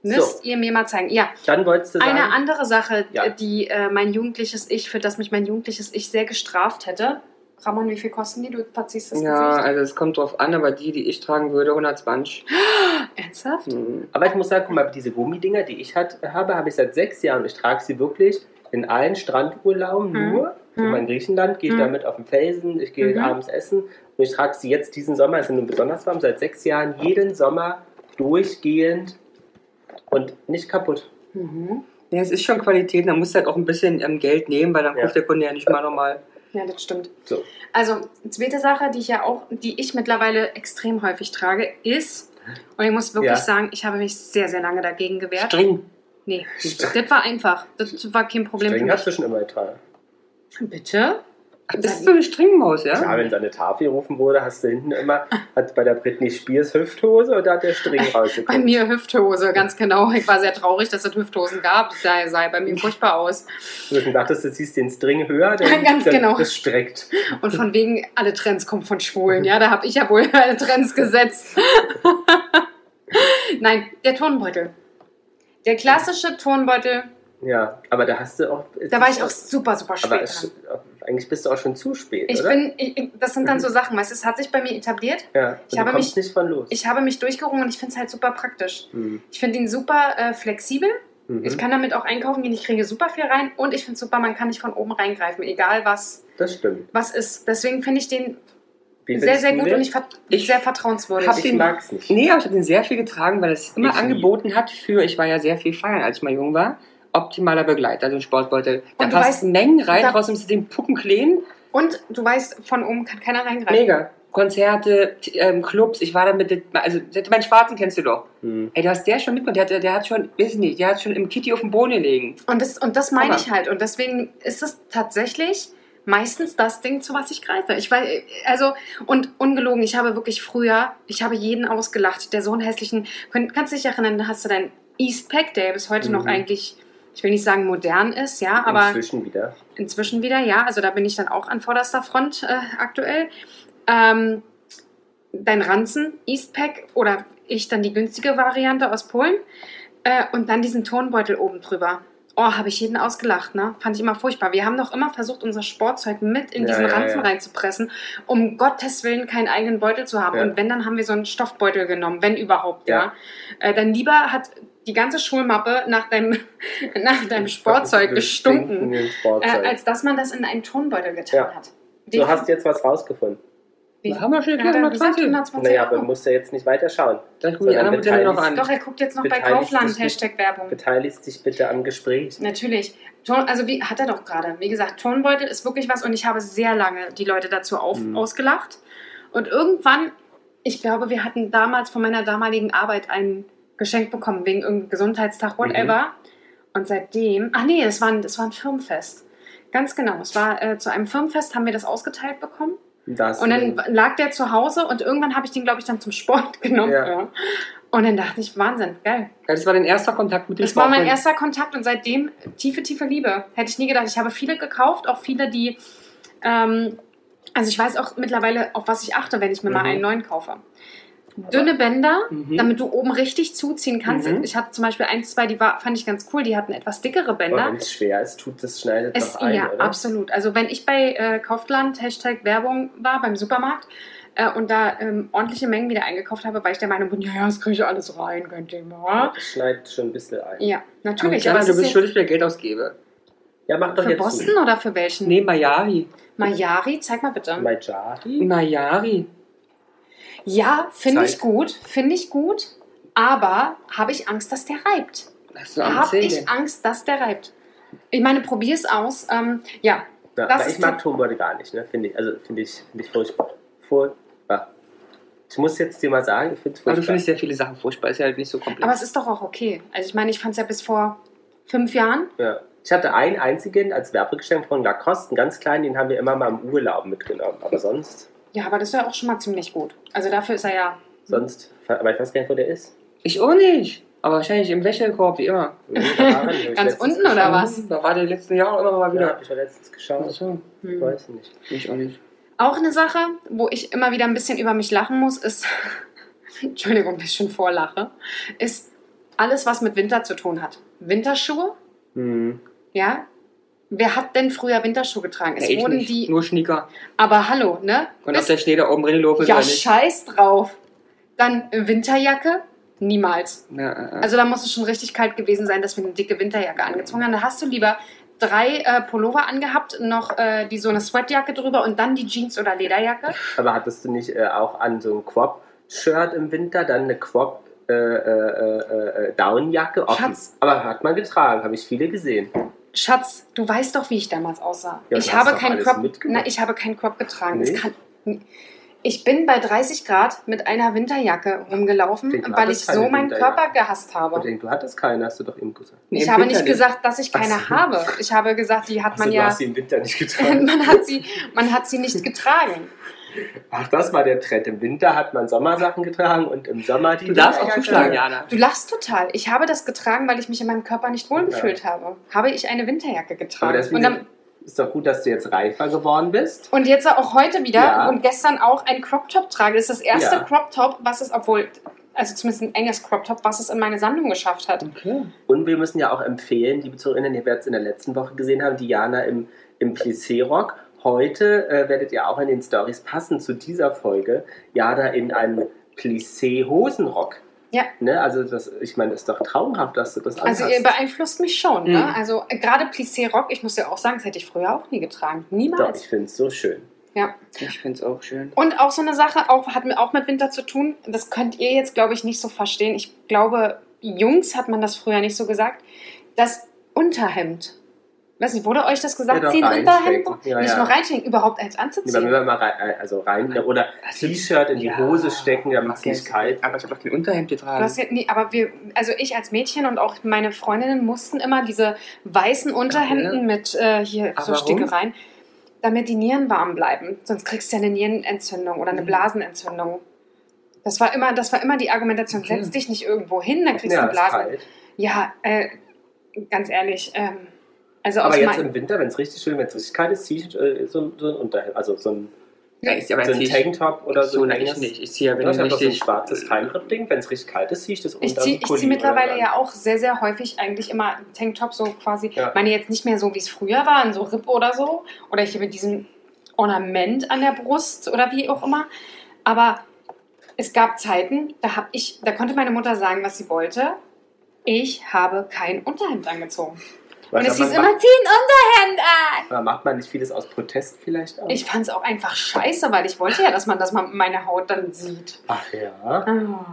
Müsst So. ihr mir mal zeigen. Ja, Dann wolltest du sagen, eine andere Sache, Ja. die äh, mein jugendliches Ich, für das mich mein jugendliches Ich sehr gestraft hätte. Ramon, wie viel kosten die? Du verziehst das Ja, Gesicht. also es kommt drauf an, aber die, die ich tragen würde, 120. Ernsthaft? Hm. aber ich muss sagen, guck mal, diese Gummidinger, die ich hat, habe, habe ich seit sechs Jahren. Ich trage sie wirklich in allen Strandurlauben Mhm. nur. So Mhm. in Griechenland gehe ich Mhm. damit auf den Felsen, ich gehe Mhm. abends essen und ich trage sie jetzt diesen Sommer, es sind nun besonders warm, seit sechs Jahren jeden Sommer durchgehend und nicht kaputt. Mhm. Ja, es ist schon Qualität, da musst du halt auch ein bisschen ähm, Geld nehmen, weil dann Ja. kauft der Kunde ja nicht mal normal. Ja, das stimmt. So. Also, zweite Sache, die ich ja auch, die ich mittlerweile extrem häufig trage, ist, und ich muss wirklich Ja. sagen, ich habe mich sehr, sehr lange dagegen gewehrt. String. Nee, das war einfach. Das war kein Problem Streng für hast mich. du schon immer getragen. Bitte? Das ist so eine Stringmaus, ja? Klar, wenn seine Tafel gerufen wurde, hast du hinten immer, hat bei der Britney Spears Hüfthose da hat der String Bei rausgekommen. mir Hüfthose, ganz genau. Ich war sehr traurig, dass es Hüfthosen gab. Das sah, sah bei mir furchtbar aus. Du hast dachtest, du ziehst den String höher, dann, Ganz dann genau. das streckt. Und von wegen, alle Trends kommen von Schwulen. Ja, da habe ich ja wohl alle Trends gesetzt. Nein, der Turnbeutel. Der klassische Turnbeutel, Ja, aber da hast du auch. da war ich auch super, super Aber spät es, dran. eigentlich bist du auch schon zu spät, Ich oder? bin, ich, das sind dann so Sachen, weißt du, es hat sich bei mir etabliert. ja, und ich du habe mich- nicht von los. Ich habe mich durchgerungen und ich finde es halt super praktisch. Hm. Ich finde ihn super äh, flexibel. Mhm. Ich kann damit auch einkaufen gehen, ich kriege super viel rein und ich finde es super, man kann nicht von oben reingreifen, egal was, das stimmt. was ist. Deswegen finde ich den Wie sehr, sehr gut den? und ich, ver Ich sehr vertrauenswürdig. hab ich den- mag's nicht. Nee, aber ich habe den sehr viel getragen, weil es immer Ich angeboten hat für, ich war ja sehr viel feiern, als ich mal jung war, optimaler Begleiter, also ein Sportbeutel. Da Und du passt weißt- Mengen rein, draußen ist den Puppen klein. Und du weißt, von oben kann keiner reingreifen. Mega. Konzerte, ähm, Clubs, ich war da mit, also meinen Schwarzen kennst du doch. Hm. Ey, du hast der schon mitgenommen, der, hat- der hat schon, weiß nicht, der hat schon im Kitty auf dem Boden gelegen. Und das, und das meine ich halt. Und deswegen ist es tatsächlich meistens das Ding, zu was ich greife. Ich weiß, also, und ungelogen, ich habe wirklich früher, ich habe jeden ausgelacht, der so einen hässlichen, kannst du dich erinnern, hast du deinen Eastpack, der bis heute noch Mhm. eigentlich, ich will nicht sagen modern ist, ja, aber Inzwischen wieder. inzwischen wieder, ja, also da bin ich dann auch an vorderster Front äh, aktuell. Ähm, dein Ranzen, Eastpack oder ich dann die günstige Variante aus Polen äh, und dann diesen Tonbeutel oben drüber. Oh, habe ich jeden ausgelacht, ne? Fand ich immer furchtbar. Wir haben doch immer versucht, unser Sportzeug mit in Ja, diesen ja, Ranzen ja. reinzupressen, um Gottes Willen keinen eigenen Beutel zu haben. Und wenn, dann haben wir so einen Stoffbeutel genommen, wenn überhaupt, ja. Äh, dann lieber hat die ganze Schulmappe nach deinem, nach deinem Sportzeug gestunken Stinkenden äh, Sportzeug. als dass man das in einen Tonbeutel getan hat. du hast jetzt was rausgefunden. Wie- haben wir schon gesagt 120. 120 Naja, aber musst ja jetzt nicht weiter schauen. Dann gucken die anderen Modelle noch an. Doch, er guckt jetzt noch bei Kaufland. Hashtag Werbung. Beteiligst dich bitte am Gespräch. Natürlich. Also wie hat er doch gerade. Wie gesagt, Tonbeutel ist wirklich was und ich habe sehr lange die Leute dazu auf, Mhm. ausgelacht. Und irgendwann, ich glaube, wir hatten damals von meiner damaligen Arbeit ein Geschenk bekommen, wegen irgendeinem Gesundheitstag, whatever. Und seitdem, ach nee, es war, ein- es war ein Firmenfest. Ganz genau. Es war äh, zu einem Firmenfest, haben wir das ausgeteilt bekommen. Das Und dann lag der zu Hause und irgendwann habe ich den, glaube ich, dann zum Sport genommen. Ja. Ja. Und dann dachte ich, Wahnsinn, geil. Das war dein erster Kontakt mit dem Das war mein erster Kontakt und seitdem tiefe, tiefe Liebe. Hätte ich nie gedacht. Ich habe viele gekauft, auch viele, die. Ähm, also ich weiß auch mittlerweile, auf was ich achte, wenn ich mir mal Mhm. einen neuen kaufe. Dünne Bänder, Mhm. damit du oben richtig zuziehen kannst. Mhm. Ich hatte zum Beispiel eins, zwei, die war, fand ich ganz cool, die hatten etwas dickere Bänder. wenn es schwer ist, tut das schneidet Es, doch ein, ja, oder? absolut. Also wenn ich bei äh, Kaufland, Hashtag Werbung war, beim Supermarkt äh, und da ähm, ordentliche Mengen wieder eingekauft habe, war ich der Meinung, ja, ja, das kriege ich alles rein, kein Thema. Das schneidet schon ein bisschen ein. Ja, natürlich. Aber es du ist bist schuldig, wer Geld ausgebe. Ja, mach doch für jetzt Boston oder für welchen? Nee, Mayari. Mayari, zeig mal bitte. Majari? Mayari. Ja, finde ich gut, finde ich gut, aber habe ich Angst, dass der reibt. Am Habe ich Angst, dass der reibt. Ich meine, probier es aus. Ähm, ja, Ja, Das aber ist ich mag Tonbeutel gar nicht, ne? Finde ich. Also finde ich, finde ich furchtbar. Furchtbar. Ich muss jetzt dir mal sagen, ich finde es Aber du furchtbar. findest ja viele Sachen furchtbar, ist ja halt nicht so komplex. aber es ist doch auch okay. Also ich meine, ich fand es ja bis vor fünf Jahren. Ja. Ich hatte einen einzigen als Werbegeschenk von Lacoste, einen ganz kleinen, den haben wir immer mal im Urlaub mitgenommen. Aber sonst, Ja, aber das ist ja auch schon mal ziemlich gut. Also dafür ist er ja. sonst, aber ich weiß gar nicht, wo der ist. ich auch nicht. Aber wahrscheinlich im Wäschekorb, wie immer. Nee, Ganz unten oder geschaut. was? Da war der letzten Jahre immer mal Ja, wieder. hab ich ja letztens geschaut. Achso, Hm. Weiß nicht. ich auch nicht. Auch eine Sache, wo ich immer wieder ein bisschen über mich lachen muss, ist, Entschuldigung, dass ich schon vorlache, ist alles, was mit Winter zu tun hat. Winterschuhe, Hm. ja. Wer hat denn früher Winterschuhe getragen? Es Ja, ich wurden nicht. die, Nur Schnieker. aber hallo, ne? Und ob Bis- der Schnee da oben drin laufen ist ja, scheiß drauf. Dann Winterjacke, niemals. Ja, äh, äh. Also da muss es schon richtig kalt gewesen sein, dass wir eine dicke Winterjacke angezogen haben. Da hast du lieber drei äh, Pullover angehabt, noch äh, die so eine Sweatjacke drüber und dann die Jeans oder Lederjacke. Aber hattest du nicht äh, auch an so ein Quop-Shirt im Winter, dann eine Quop äh, äh, äh, äh, Downjacke offen? Schatz. Aber hat man getragen, habe ich viele gesehen. Schatz, du weißt doch, wie ich damals aussah. Ja, ich du habe keinen Crop, na, ich habe keinen Crop getragen. Nee? Kann, ich bin bei 30 Grad mit einer Winterjacke rumgelaufen, du weil ich so meinen. Körper gehasst habe. denke, du hattest keine, hast du doch eben gesagt. Nee, Ich habe Winter nicht gesagt, dass ich keine so. habe. Ich habe gesagt, die hat Achso, man du ja. hast sie im Winter nicht getragen. Man hat, sie, man hat sie nicht getragen. Ach, das war der Trend. Im Winter hat man Sommersachen getragen und im Sommer die Du darfst auch zuschlagen, Jana. Du lachst total. Ich habe das getragen, weil ich mich in meinem Körper nicht wohlgefühlt habe. Habe ich eine Winterjacke Aber getragen. das Und, dann, ist doch gut, dass du jetzt reifer geworden bist. und jetzt auch heute wieder Ja. und gestern auch ein Crop Top trage. Das ist das erste Ja. Crop Top, was es, obwohl, also zumindest ein enges Crop Top, was es in meine Sammlung geschafft hat. Okay. Und wir müssen ja auch empfehlen, liebe Zuhörerinnen, ihr werdet es in der letzten Woche gesehen haben, Diana im, im Plissé-Rock. Heute äh, werdet ihr auch in den Stories passend zu dieser Folge Jana in einem Plissé-Hosenrock. Ja. Ne? Also das, ich meine, das ist doch traumhaft, dass du das Also anhast. ihr beeinflusst mich schon. Mhm. Ne? Also äh, gerade Plissé Rock, ich muss ja auch sagen, das hätte ich früher auch nie getragen. Doch, Niemals. ich finde es so schön. Ja. Ich finde es auch schön. Und auch so eine Sache, auch, hat mir auch mit Winter zu tun. Das könnt ihr jetzt, glaube ich, nicht so verstehen. Ich glaube, Jungs hat man das früher nicht so gesagt. Das Unterhemd. Weiß nicht, wurde euch das gesagt? Ja, Ziehen Unterhemd? reinstecken. Ja, nicht ja. nur reinstecken, überhaupt eins anzuziehen. wir mal rein, also rein oder T-Shirt in die Ja. Hose stecken, damit es nicht kalt Aber ich habe doch kein Unterhemd Du getragen. hast ja, nee, aber wir, also ich als Mädchen und auch meine Freundinnen mussten immer diese weißen Unterhemden Ja. mit äh, hier Aber so? Stickereien, damit die Nieren warm bleiben. Sonst kriegst du ja eine Nierenentzündung oder eine Mhm. Blasenentzündung. Das war immer, das war immer die Argumentation. Setz dich nicht irgendwo hin, dann kriegst ja, du eine ist Blasen. kalt. Ja, äh, ganz ehrlich, ähm, also Aber jetzt im Winter, wenn es richtig schön, wenn es richtig kalt ist, ziehe ich äh, so, so ein Unterhemd, also so ein, Ja, ich, aber so ein ich, Tanktop oder so. so ein nein, ich nicht. Ich ziehe wenn ich habe so ein schwarzes Feinripp-Ding. Wenn es richtig kalt ist, ziehe ich das unter ich ziehe zieh mittlerweile ja auch sehr, sehr häufig eigentlich immer Tanktop so quasi. Ja. Ich meine jetzt nicht mehr so, wie es früher war, in so Ripp oder so. Oder hier mit diesem Ornament an der Brust oder wie auch immer. Aber es gab Zeiten, da habe ich, da konnte meine Mutter sagen, was sie wollte. Ich habe kein Unterhemd angezogen. Was, Und es hieß macht, immer, zieh ein Unterhemd an! aber macht man nicht vieles aus Protest vielleicht auch? Ich fand es auch einfach scheiße, weil ich wollte ja, dass man, dass man meine Haut dann sieht. Ach ja. Ah.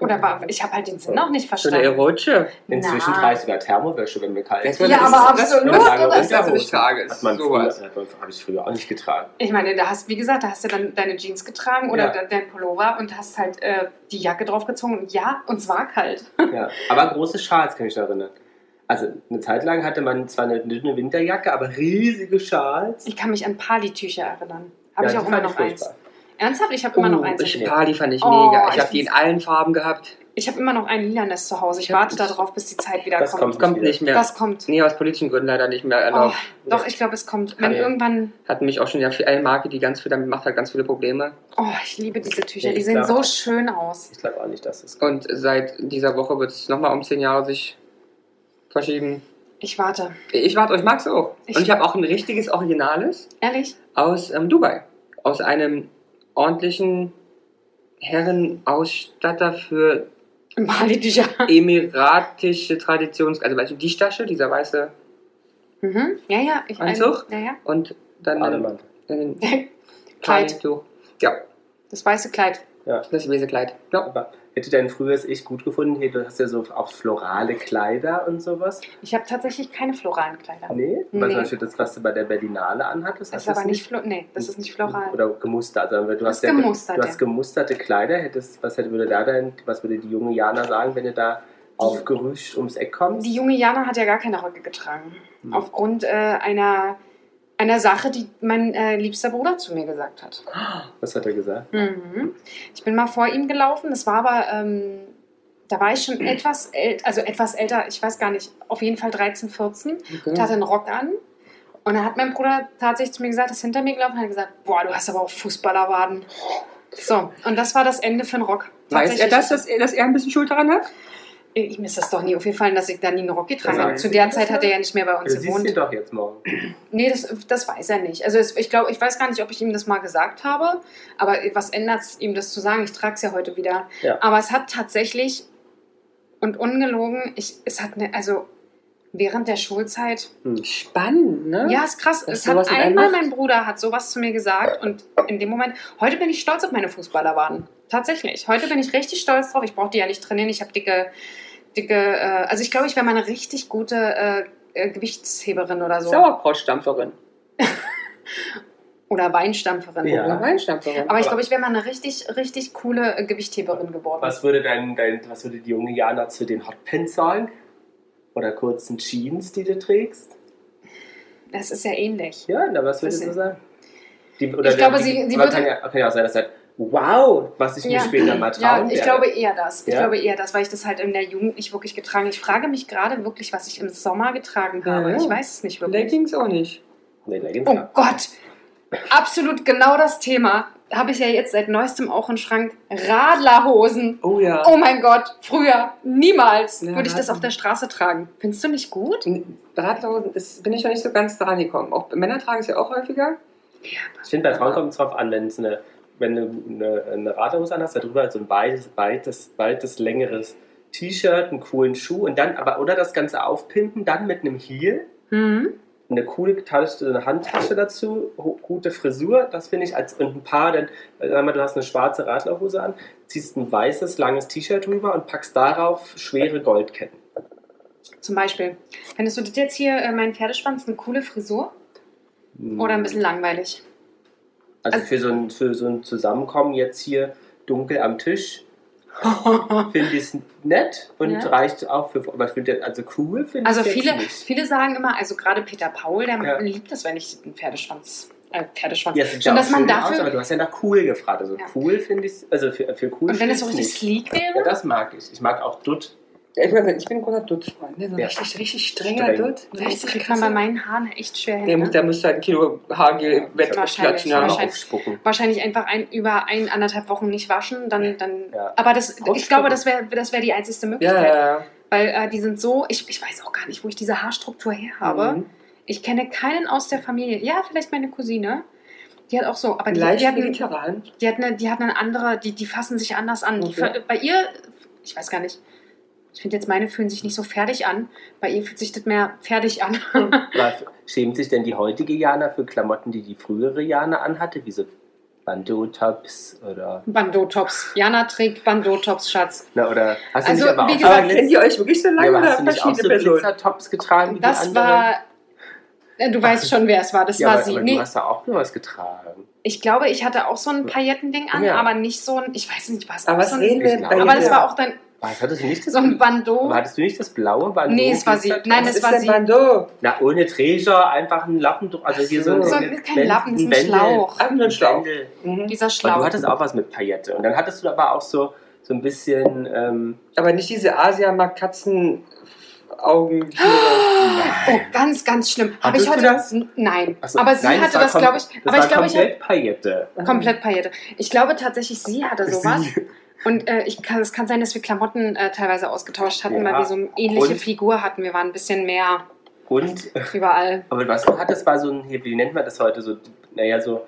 Oder war, ich habe halt den Sinn auch nicht So eine verstanden. Erotische. Inzwischen Na. trage ich sogar Thermowäsche, wenn mir kalt ist. Ja, aber absolut, Oder oder? Das ist ja so Unterhose. ich trage. Hat man Sowas. früher, habe ich früher auch nicht getragen. Ich meine, da hast, wie gesagt, da hast du dann deine Jeans getragen oder Ja. de- dein Pullover und hast halt äh, die Jacke draufgezogen. Und ja, und es war kalt. Ja. Aber große Schals kann ich mich erinnern. Also eine Zeit lang hatte man zwar eine dünne Winterjacke, aber riesige Schals. Ich kann mich an Pali-Tücher erinnern. Habe Ja, ich auch immer noch furchtbar. eins. Ernsthaft? Ich habe immer noch Oh, eins. ich, Pali fand ich Oh, mega. Ich ich habe die in allen Farben gehabt. ich habe immer noch ein lilanes zu Hause. Ich Ja, warte darauf, bis die Zeit wieder Das kommt. kommt. Das kommt nicht mehr. Das kommt. Nee, aus politischen Gründen leider nicht mehr Oh, erlaubt. doch, ich glaube, es kommt. Wenn Ja. irgendwann. Hatten mich auch schon ja für eine Marke, die ganz viel damit macht, hat ganz viele Probleme. Oh, ich liebe diese Tücher. Nee, Die sehen glaub so schön aus. Ich glaube auch nicht, dass es Und seit dieser Woche wird es nochmal um zehn Jahre sich verschieben. Ich warte. Ich warte, ich mag es auch. Ich- Und ich habe auch ein richtiges Originales Ehrlich? aus ähm, Dubai. Aus einem ordentlichen Herrenausstatter für emiratische Traditions... Also weißt du, die Tasche, dieser weiße Mhm. Ja, ja. Ich, Anzug? Ja, ja. und dann Bademantel. ein Kleid. Ja, Das weiße Kleid. das weiße Kleid. Ja. Hätte dein früheres Ich gut gefunden? Hey, du hast ja so auch florale Kleider und sowas. Ich habe tatsächlich keine floralen Kleider. Nee? Nee. Zum Beispiel das, was du bei der Berlinale anhattest? Das ist aber nicht, flo nee, das ist nicht floral. Oder gemustert. Also du, Das hast ja, gemustert, du hast gemusterte Kleider. Hättest, was hätte, würde da dein, was würde die junge Jana sagen, wenn du da aufgerüscht ums Eck kommst? Die junge Jana hat ja gar keine Röcke getragen. Hm. Aufgrund äh, einer, einer Sache, die mein äh, liebster Bruder zu mir gesagt hat. Was hat er gesagt? Mhm. Ich bin mal vor ihm gelaufen. Das war aber ähm, da war ich schon etwas älter, also etwas älter, ich weiß gar nicht, auf jeden Fall 13, 14. Ich Okay. hatte einen Rock an. Und da hat mein Bruder tatsächlich zu mir gesagt, ist hinter mir gelaufen und hat gesagt, boah, du hast aber auch Fußballerwaden. So, und das war das Ende für den Rock. Weiß er das, dass er, dass er ein bisschen Schuld daran hat? Ihm ist das doch nie aufgefallen, dass ich da nie einen Rock getragen habe. Zu ich der. Zeit hat er ja nicht mehr bei Du uns siehst ihn gewohnt. doch jetzt morgen. Nee, das, das weiß er nicht. Also es, ich glaube, ich weiß gar nicht, ob ich ihm das mal gesagt habe, aber was ändert es ihm das zu sagen? Ich trage es ja heute wieder. Ja. Aber es hat tatsächlich und ungelogen, ich, es hat eine, also während der Schulzeit, Spannend, ne? ja, ist krass. Dass Es hat einmal mein Bruder hat sowas zu mir gesagt und in dem Moment, heute bin ich stolz auf meine Fußballerwaden. Tatsächlich. Heute bin ich richtig stolz drauf. Ich brauche die ja nicht trainieren. Ich habe dicke, dicke, äh, also ich glaube, ich wäre mal eine richtig gute äh, äh, Gewichtsheberin oder so. Sauerkrautstampferin. Oder Weinstampferin. Ja. Oder Weinstampferin. Aber ich Aber- glaube, ich wäre mal eine richtig, richtig coole äh, Gewichtheberin geworden. Was würde dein, dein, was würde die junge Jana zu den Hotpants sagen? Oder kurzen Jeans, die du trägst? Das ist ja ähnlich. Ja, na, was würde Das- sie sagen? Die, oder Ich glaube, die, sie- sie würde- kann, ja, kann ja auch sein, dass sagt, wow, was ich mir später mal ja, trauen ich werde. glaube eher das. Ich Ja? glaube eher das, weil ich das halt in der Jugend nicht wirklich getragen habe. Ich frage mich gerade wirklich, was ich im Sommer getragen habe. Ja. Ich weiß es nicht wirklich. Leggings auch nicht. Nee, Leggings, Oh ja. Gott, absolut genau das Thema. Habe ich ja jetzt seit neuestem auch im Schrank. Radlerhosen. Oh ja. Oh mein Gott, früher niemals Ja, würde ich das auf der Straße tragen. Findest du nicht gut? Radlerhosen ist, bin ich noch nicht so ganz dran gekommen. Auch Männer tragen es ja auch häufiger. Ich finde, bei Frauen kommt es drauf an, wenn es eine, wenn du eine, eine Radhose anhast, darüber so ein weites, weites, weites, längeres T-Shirt, einen coolen Schuh und dann aber, oder das Ganze aufpimpen, dann mit einem Heel, Hm? eine coole eine Handtasche dazu, gute Frisur, das finde ich, als und ein paar, dann, äh, sag mal, du hast eine schwarze Radlerhose an, ziehst ein weißes, langes T-Shirt drüber und packst darauf schwere Goldketten. Zum Beispiel. Findest du das jetzt hier, äh, mein Pferdeschwanz, eine coole Frisur? Oder ein bisschen langweilig? Also Also- für so, ein, für so ein Zusammenkommen jetzt hier dunkel am Tisch, finde ich es nett und Ja. reicht auch für. Aber ich finde, also cool finde Also ich viele, nicht. viele sagen immer, also gerade Peter Paul, der Ja. liebt es, wenn ich einen Pferdeschwanz, äh, Pferdeschwanz. Ja, sieht ja dass man dafür, aus, aber du hast ja nach cool gefragt. Also Ja. cool finde ich also für, für cool und wenn es so richtig nicht. sleek Ja, wäre, das mag ich. Ich mag auch Dutt. Ich, meine, ich bin ein großer Dutt-Freund. Ne? So ein Ja. richtig, richtig strenger Streng. Richtig kriegt man bei meinen Haaren echt schwer hin. Der, muss, ne? der müsste halt ein Kilo Haargel im Bett Wahrscheinlich, klatschen. Ja. wahrscheinlich. aufspucken. Wahrscheinlich einfach ein, über ein, anderthalb Wochen nicht waschen, dann, dann Ja. aber das, ich glaube, das wäre das wär die einzigste Möglichkeit. ja, ja. Weil äh, die sind so, ich, ich weiß auch gar nicht, wo ich diese Haarstruktur her habe. Mhm. Ich kenne keinen aus der Familie. Ja, vielleicht meine Cousine. Die hat auch so, aber die, Leicht die, hat, eine, mediterran. die, hat eine, die hat eine andere, die, die fassen sich anders an. Die, Okay. ver- bei ihr, ich weiß gar nicht, ich finde jetzt meine fühlen sich nicht so fertig an. Bei ihr fühlt sich das mehr fertig an. Aber schämt sich denn die heutige Jana für Klamotten, die die frühere Jana anhatte? Wie so Bandeau-Tops oder. Bandeau-Tops. Jana trägt Bandeau-Tops, Schatz. Na, oder hast du Also, nicht aber wie auch gesagt, kennt ihr euch wirklich so lange ja, oder hast du nicht auch so verschiedene Personen? Glitzertops getragen wie die Das anderen? war, du weißt schon, wer es war. Das ja, war aber, sie. aber Nee, du hast da auch nur was getragen. ich glaube, ich hatte auch so ein Paillettending an, Ja. aber nicht so ein, ich weiß nicht, was. Aber was so ein, Aber das war auch dann Was, hattest du nicht das so ein Bandeau. Aber hattest du nicht das blaue Bandeau? Nee, es war sie. Nein, es war sie. Bandeau? Na, ohne Träger, einfach ein Lappen. Also hier so. so, So, ein kein Lappen, es ist ein Bändel. Schlauch. Ach, ein Schlauch. Mhm. Dieser Aber Schlauch. du hattest auch was mit Paillette. Und dann hattest du aber auch so, so ein bisschen. Ähm, Aber nicht diese Asiamarkt-Katzen. Augen. Oh, ganz, ganz schlimm. Habe ich heute. du das? Nein. Achso, aber sie nein, hatte das, glaube ich. Das aber war ich glaube, ich komplett Paillette. habe komplett Paillette. Ich glaube tatsächlich, sie hatte sowas. Sie. Und äh, ich kann, es kann sein, dass wir Klamotten äh, teilweise ausgetauscht hatten, Ja. weil wir so eine ähnliche Und? Figur hatten. Wir waren ein bisschen mehr Und, überall. aber was du hattest, war so ein, hier, wie nennt man das heute? So, naja, so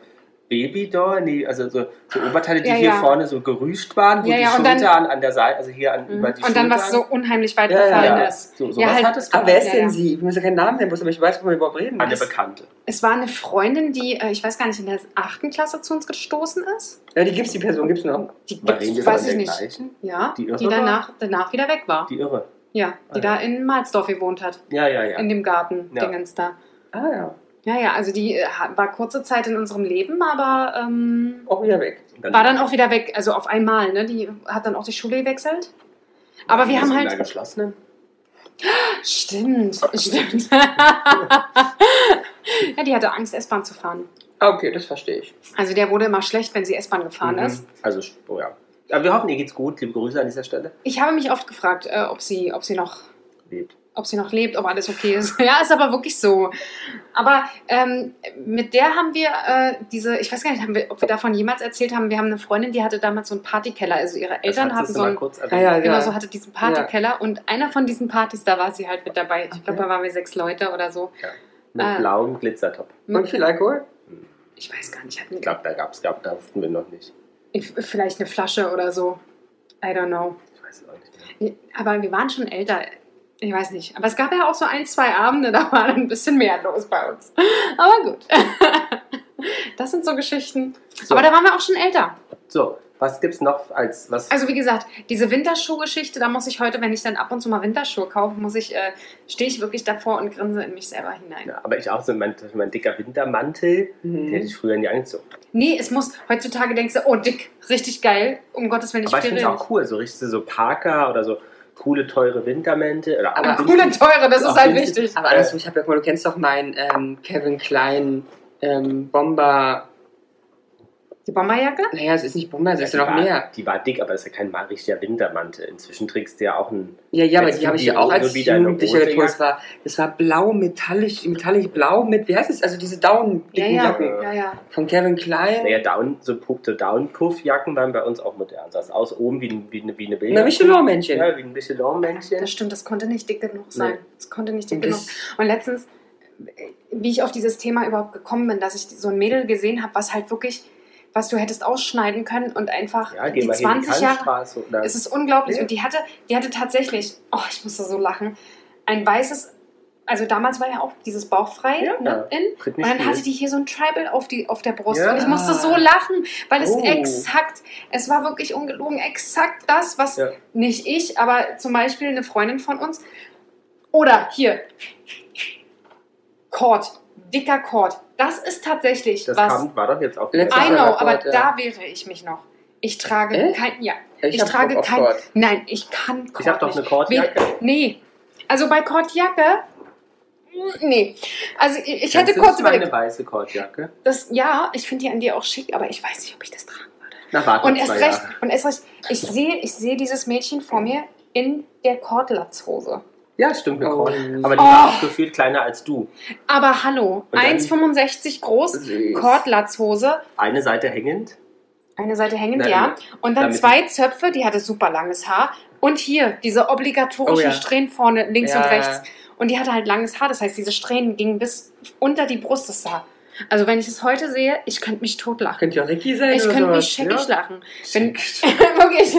Babydoll, nee, also so, so Oberteile, die Ja, hier ja. vorne so gerüscht waren, wo Ja, die Schulter dann- an, an der Seite, also hier an, über die Und dann, was so unheimlich weit gefallen ist. so, so Ja, was halt- hattest du. Aber wer ist denn sie? Ich muss ja keinen Namen nennen, aber ich weiß, worüber wir überhaupt reden. Eine Bekannte. Es war eine Freundin, die, äh, ich weiß gar nicht, in der achten Klasse zu uns gestoßen ist. Ja, die gibt's, die Person gibt's noch. Die gibt's, weiß ich nicht. gleichen? Ja, Die die, danach, danach wieder weg war. Die Irre. ja, die Ah, da in Malzdorf gewohnt hat, Ja, ja, ja. in dem Garten, Ja. Dingens da. Ah ja. Ja, ja, also die äh, war kurze Zeit in unserem Leben, aber ähm, Auch wieder weg. Und war dann auch wieder weg, also auf einmal, ne? Die hat dann auch die Schule gewechselt. Aber wir haben halt. geschlossenen. Stimmt, stimmt. ja, die hatte Angst, S-Bahn zu fahren. Ah, okay, das verstehe ich. Also der wurde immer schlecht, wenn sie S-Bahn gefahren Mhm. ist. Also, oh ja. Aber wir hoffen, ihr geht's gut. Liebe Grüße an dieser Stelle. Ich habe mich oft gefragt, äh, ob, sie, ob, sie noch, Lebt. Ob sie noch lebt, ob alles okay ist. ja, ist aber wirklich so. Aber ähm, mit der haben wir äh, diese, ich weiß gar nicht, haben wir, ob wir davon jemals erzählt haben, wir haben eine Freundin, die hatte damals so einen Partykeller. Also ihre Eltern hatten so einen, kurz erwähnt. ja, genau ja. so hatte diesen Partykeller und einer von diesen Partys, da war sie halt mit dabei. Ich glaube, Okay. da waren wir sechs Leute oder so. Mit Ah. blauem Glitzertop. Und viel Alkohol? Ich weiß gar nicht, hatten Ich glaube, da gab's, gab, da durften wir noch nicht. ich, vielleicht eine Flasche oder so. I don't know. Ich weiß es auch nicht mehr. Aber wir waren schon älter. Ich weiß nicht. Aber es gab ja auch so ein, zwei Abende, da war ein bisschen mehr los bei uns. Aber gut. Das sind so Geschichten. So. Aber da waren wir auch schon älter. So, was gibt's noch als was? Also wie gesagt, diese Winterschuhgeschichte, da muss ich heute, wenn ich dann ab und zu mal Winterschuhe kaufe, muss ich, äh, stehe ich wirklich davor und grinse in mich selber hinein. ja, aber ich auch so mein, mein dicker Wintermantel, den hätte Mhm. ich früher nie angezogen. Nee, es muss, heutzutage denkst du, oh dick, richtig geil, um Gottes Willen, ich Aber ich finde es auch cool, so richtig so Parker oder so coole, teure Wintermäntel. Oder Aber Coole, günstig. teure, das ist halt günstig. wichtig. Aber andersrum, ich habe ja, mal, du kennst doch meinen ähm, Kevin Klein ähm, Bomber. Die Bomberjacke? Naja, es ist nicht Bomber, es ist die ja noch war, mehr. Die war dick, aber das ist ja kein mal richtiger Wintermantel. Inzwischen trägst du ja auch einen. Ja, ja, aber die habe ich ja auch als Jugendlicher getragen. Das war, das war blau, metallisch, metallisch blau mit, wie heißt es? Also diese down Ja, ja, Jacken ja, ja. von Kevin Klein. Naja, Down, so, Puff- so Down-Puff-Jacken waren bei uns auch modern. Sah aus oben wie, ein- wie eine, wie eine Na, Michelin-Männchen. Ja, wie ein Michelin-Männchen. Das stimmt, das konnte nicht dick genug sein. Nee. Das konnte nicht dick Und genug. Und letztens, wie ich auf dieses Thema überhaupt gekommen bin, dass ich so ein Mädel gesehen habe, was halt wirklich, was du hättest ausschneiden können und einfach Ja, die mal hier in die 20 Jahre. Es ist unglaublich. Ja. Und die hatte, die hatte tatsächlich, oh, ich musste so lachen, ein weißes, also damals war ja auch dieses bauchfrei Ja. ne, in. Und dann hatte die hier so ein Tribal auf, die, auf der Brust. Ja. Und ich musste so lachen, weil es Oh. exakt, es war wirklich ungelogen, exakt das, was Ja. nicht ich, aber zum Beispiel eine Freundin von uns. Oder hier, Cord, dicker Cord. Das ist tatsächlich Das was. kam, war doch jetzt auch Letztes I know, war aber ja. da wäre ich mich noch. Ich trage Echt? kein, ja, ich, ich, trage kein, Cord. nein, ich kann Cord Ich habe doch eine Kordjacke. Nee, also bei Kordjacke, mm, nee. Also ich, ich hätte Das kurz ist meine überlegt, weiße Kordjacke. das, ja, ich finde die an dir auch schick, aber ich weiß nicht, ob ich das tragen würde. Na, warte Und erst recht, Jahre. und erst recht, ich sehe, ich sehe dieses Mädchen vor mir in der Kordlatzhose. Ja, stimmt, eine Oh. Kord. Aber die Oh. war auch gefühlt kleiner als du. Aber hallo, Und dann- 1,65 groß. Kordlatzhose, Eine Seite hängend. eine Seite hängend, Nein, ja. Und dann zwei Zöpfe, die hatte super langes Haar. Und hier, diese obligatorischen Oh ja. Strähnen vorne, links Ja, und rechts. Und die hatte halt langes Haar, das heißt, diese Strähnen gingen bis unter die Brust des Haar. Also wenn ich es heute sehe, ich könnte mich totlachen. Könnte ja Ricky sein Ich oder könnte mich scheckig ja. lachen. Wenn, wirklich.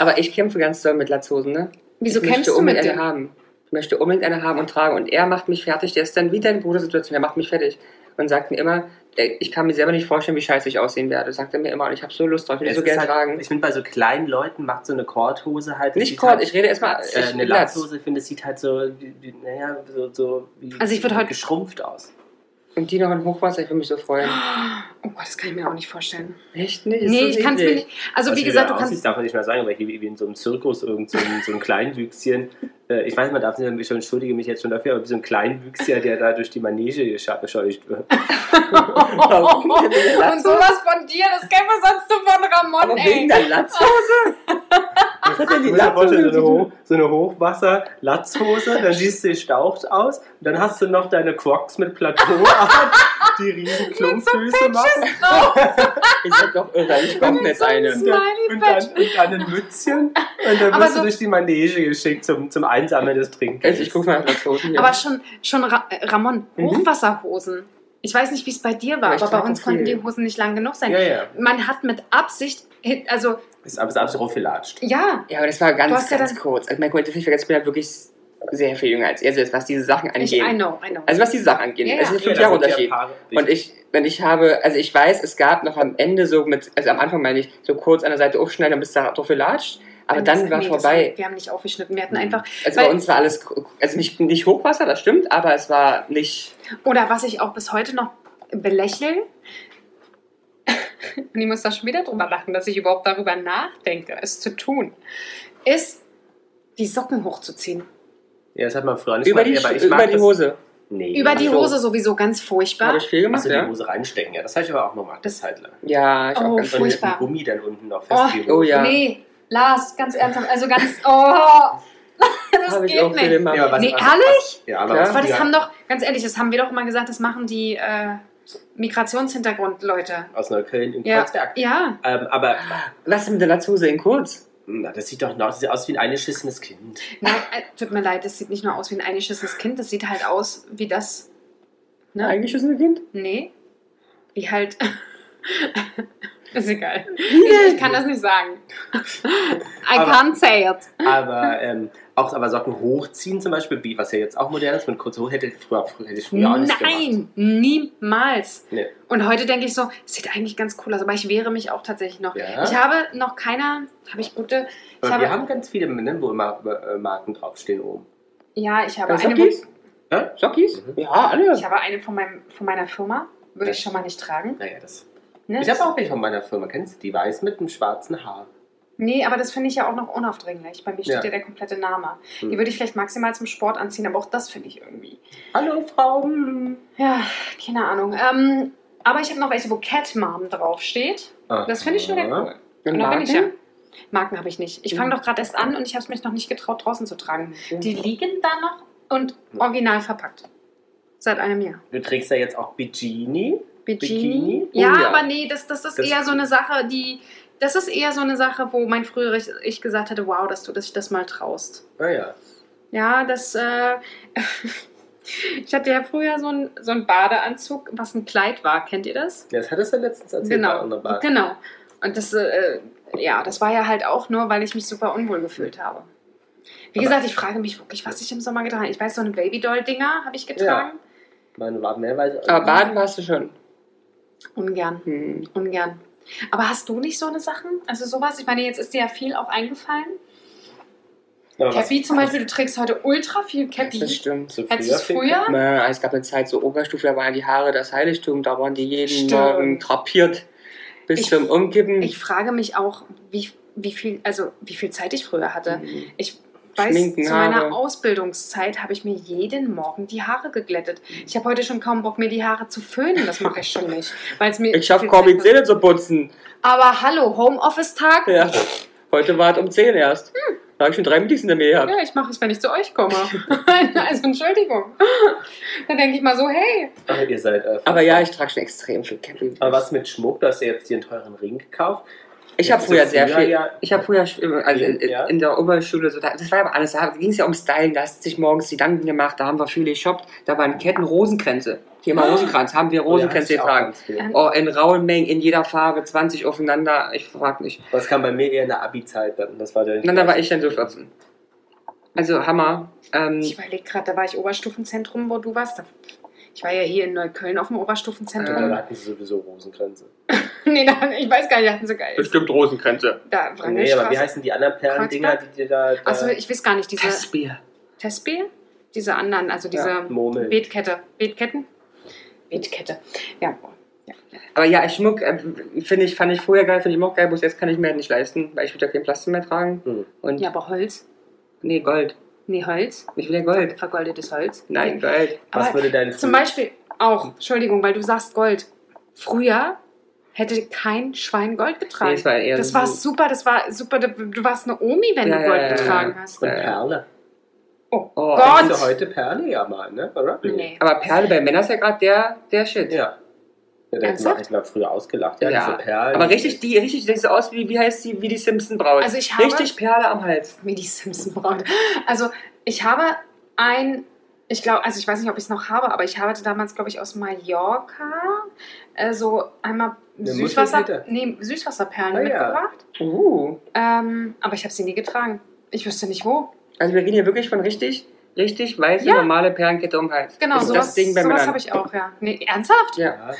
Aber ich kämpfe ganz doll mit Latzhosen, ne? Wieso ich kämpfst du unbedingt mit dem? haben. Ich möchte unbedingt eine haben und tragen. Und er macht mich fertig. Der ist dann wie deine Brudersituation. Der macht mich fertig. Und sagt mir immer, ich kann mir selber nicht vorstellen, wie scheiße ich aussehen werde. Sagt er mir immer. Und ich habe so Lust drauf. Ich will so gerne halt, tragen. Ich finde, bei so kleinen Leuten macht so eine Kordhose halt. Nicht Kord, halt, ich rede erstmal. äh, eine Latzhose, ich finde, es sieht halt so, wie, wie, naja, so, so wie Also ich heute- geschrumpft aus. Und die noch in Hochwasser, ich würde mich so freuen. Oh Gott, das kann ich mir auch nicht vorstellen. Echt nicht? Ist Nee, so ich kann es mir nicht. Also Was wie gesagt, du kannst. darf man nicht mehr sagen, aber hier wie wie in so einem Zirkus irgend so ein, so ein Kleinwüchschen. Äh, ich weiß, man darf nicht, ich entschuldige mich jetzt schon dafür, aber wie so ein Kleinwüchsier, der da durch die Manege gescheucht wird. Und sowas von dir, das kennen wir sonst nur von Ramon, Aber wegen ey. der Latzhose? Was hat denn die Latzhose? so eine, Hoch, so eine Hochwasser-Latzhose, dann siehst du staucht aus, und dann hast du noch deine Crocs mit Plateau die riesen Klumpfüße machen. Ich sag doch irre, ich jetzt eine. so Und dann, und dann ein Mützchen und dann wirst so- du durch die Manege geschickt zum, zum Einsammeln des Trinkens. Also ich guck mal nach Latzhosen hier. Aber schon, schon Ra äh, Ramon, Mhm. Hochwasserhosen. Ich weiß nicht, wie es bei dir war, Aber ich aber bei uns viel. konnten die Hosen nicht lang genug sein. ja, ja. Man hat mit Absicht, also Ist aber absolut gelatscht. ja, ja, aber das war ganz, ja ganz kurz. Also, mein Gott, ich bin ja wirklich sehr viel jünger als ihr, also was diese Sachen ich, I angeht. know, I know. Also was diese Sachen angeht. Ja. Es ist ein fünf Ja, Jahre sind Unterschied. Und ich, wenn ich habe, also ich weiß, es gab noch am Ende so mit, also am Anfang meine ich, so kurz an der Seite aufschneiden, dann bist du da drauf gelatscht. Aber Das- dann war nee, das vorbei. wir haben nicht aufgeschnitten, wir hatten Mhm. einfach, Also weil- bei uns war alles, also nicht, nicht Hochwasser, das stimmt, aber es war nicht. oder was ich auch bis heute noch belächle, und ich muss da schon wieder drüber lachen, dass ich überhaupt darüber nachdenke, es zu tun, ist, die Socken hochzuziehen. Ja, das hat man früher nicht Über gemacht, die, aber ich über mag die das- Hose. Nee. Über die. Hose sowieso ganz furchtbar. Habe ich viel gemacht, die ja? Hose reinstecken, ja. Das habe ich aber auch noch mal eine Zeit lang. Ja, ich Oh, auch ganz Und mit Furchtbar. dem Gummi dann unten noch Oh, festgehoben. Oh ja. Nee, Lars, ganz ernsthaft. Also ganz. Oh! Das Habe ich geht nicht. gemacht. Ja, Nee, was- ehrlich? Ja, aber Ja. das die haben doch, ganz ehrlich, das haben wir doch immer gesagt, das machen die äh, Migrationshintergrund-Leute. aus Neukölln in Ja. Kreuzberg. Ja. Ähm, aber Was ist mit der Latzhose in kurz? Na, das sieht doch noch, das sieht aus wie ein eingeschissenes Kind. Nein, äh, tut mir leid, das sieht nicht nur aus wie ein eingeschissenes Kind, das sieht halt aus wie das. Ne? Eingeschissene Kind? Nee. Wie halt. ist egal. Ich, ich kann das nicht sagen. I Aber- can't say it. Aber ähm, auch aber Socken hochziehen zum Beispiel, wie- was ja jetzt auch modern ist, mit kurzer Hose hätte ich früher, hätte ich früher auch nicht gemacht. Nein, niemals. Nee. Und heute denke ich so, es sieht eigentlich ganz cool aus, aber ich wehre mich auch tatsächlich noch. Ja. Ich habe noch keiner, habe ich gute, ich habe, wir haben ganz viele, ne, wo immer äh, Marken draufstehen oben. ja, ich habe Äh, eine, Sockis? Hä? Sockis? Mhm. Ja, alle. ich habe eine von, meinem, von meiner Firma, würde ich schon mal nicht tragen. Naja, das. Ne? Ich habe auch welche von meiner Firma, kennst du die? Weiß mit einem schwarzen Haar. Nee, aber das finde ich ja auch noch unaufdringlich. Bei mir steht Ja. ja, der komplette Name. Hm. Die würde ich vielleicht maximal zum Sport anziehen, aber auch das finde ich irgendwie. Hallo Frau. hm. Ja, keine Ahnung. Ähm, aber ich habe noch welche, wo Cat Mom draufsteht. Das finde ich schon sehr cool. Und da bin ich ja. Marken habe ich nicht. Ich fange doch gerade erst an und ich habe es mich noch nicht getraut, draußen zu tragen. Die liegen da noch und original verpackt. Seit einem Jahr. Du trägst ja jetzt auch Bikini. Bikini? Bikini? Ja, Oh ja. aber nee, das, das ist Das- eher so eine Sache, die. Das ist eher so eine Sache, wo mein früheres Ich gesagt hätte, wow, dass du dich das mal traust. Naja. Ja, das. Äh, ich hatte ja früher so einen so einen Badeanzug, was ein Kleid war. Kennt ihr das? Das hattest du letztens erzählt. bei Genau. Bar. Genau. Und das, äh, ja, das war ja halt auch nur, weil ich mich super unwohl gefühlt habe. Wie Aber- gesagt, ich frage mich wirklich, was ich im Sommer getragen habe. Ich weiß, so eine Babydoll-Dinger habe ich getragen. Meine war mehrweise. Aber baden warst du schon. Ungern, Hm. ungern. Aber hast du nicht so eine Sachen? Also sowas? Ich meine, jetzt ist dir ja viel auch eingefallen. Aber Cappy zum Beispiel, du trägst heute ultra viel Cappy. Das stimmt. Es finde früher? Na, Es gab eine Zeit, so Oberstufe, da waren die Haare das Heiligtum, da waren die jeden Stimmt. Morgen drapiert bis Ich- zum Umkippen. Ich frage mich auch, wie, wie viel, also wie viel Zeit ich früher hatte. Mhm. Ich weiß, Schminken, zu meiner Haare. Ausbildungszeit habe ich mir jeden Morgen die Haare geglättet. Ich habe heute schon kaum Bock, mir die Haare zu föhnen. Das mache ich schon nicht. Weil es mir Ich schaffe kaum die Zähne zu putzen. Aber hallo, Homeoffice-Tag? Ja. Heute war es um 10 erst. Da habe ich schon drei Meetings in der Mail gehabt. Ja, ich mache es, wenn ich zu euch komme. also Entschuldigung. Dann denke ich mal so, hey. Ach, ihr seid. Äh, Aber ja, ich trage schon extrem viel Cappy. Aber was mit Schmuck? Hast ja jetzt hier einen teuren Ring gekauft. Ich habe früher sehr viel. ja- Ich habe früher also in- Ja. in der Oberschule so, da- das war aber alles, da ging es ja um Styling, da hast du sich morgens Gedanken gemacht, da haben wir viel geshoppt, da waren Ketten Rosenkränze. Thema Rosenkranz, haben wir Rosenkränze Oh, ja, getragen. Oh, in rauen Mengen, in jeder Farbe, 20 aufeinander, ich frag nicht. Das kam bei mir eher in der Abi-Zeit dann. Das war der dann war ich dann so 14. Also Hammer. Ähm, Ich überlege gerade, da war ich Oberstufenzentrum, wo du warst. Da- Ich war ja hier in Neukölln auf dem Ja, Oberstufenzentrum. da hatten sie sowieso Rosenkränze. nee, da, ich weiß gar nicht, hatten sie geil. bestimmt Rosenkränze. Da, Nee, aber wie heißen die anderen Perlendinger, die dir da. da Achso, ich weiß gar nicht, diese Testbier. Testbier? Diese anderen, also diese Murmeln. Beetkette. Beetketten? Beetkette. Ja, boah. ja. Aber ja, Schmuck äh, finde ich, fand ich früher geil, finde ich immer auch geil, bloß jetzt kann ich mir halt nicht leisten, weil ich will ja kein Plastik mehr tragen. Hm. Und ja, aber Holz? nee, Gold. Nee, Holz. Ich will ja Gold. Vergoldetes Holz. Nein, Gold. Was Aber würde deine Zum Beispiel auch, Entschuldigung, weil du sagst Gold. Früher hätte kein Schwein Gold getragen. Nee, es war eher das so- war super, das war super. Du warst eine Omi, wenn Ja, du Gold ja, ja, getragen ja. hast. Und. Perle. Oh, Oh, Gott! Hast du heute Perle? Ja, mal, ne? Oder? Nee. Aber Perle bei Männern ist ja gerade der, der Shit. Ja. Ja, der hat ich mal früher ausgelacht. Ja, Ja. diese Perlen. Aber richtig, die, richtig, sieht so aus wie, wie heißt sie, wie die Simpson-Braut. Also ich habe- Richtig Perle am Hals. Wie die Simpson-Braut. Also, ich habe ein, ich glaube, also ich weiß nicht, ob ich es noch habe, aber ich habe damals, glaube ich, aus Mallorca äh, so einmal Eine Süßwasser, nee, Süßwasserperlen Ah, ja. mitgebracht. Uh. Ähm, aber ich habe sie nie getragen. Ich wüsste nicht wo. Also wir reden hier wirklich von richtig, richtig weiße, Ja. normale Perlenkette um den Hals. Genau, das ist sowas, das Ding bei sowas habe ich auch, ja. Nee, ernsthaft? Ja.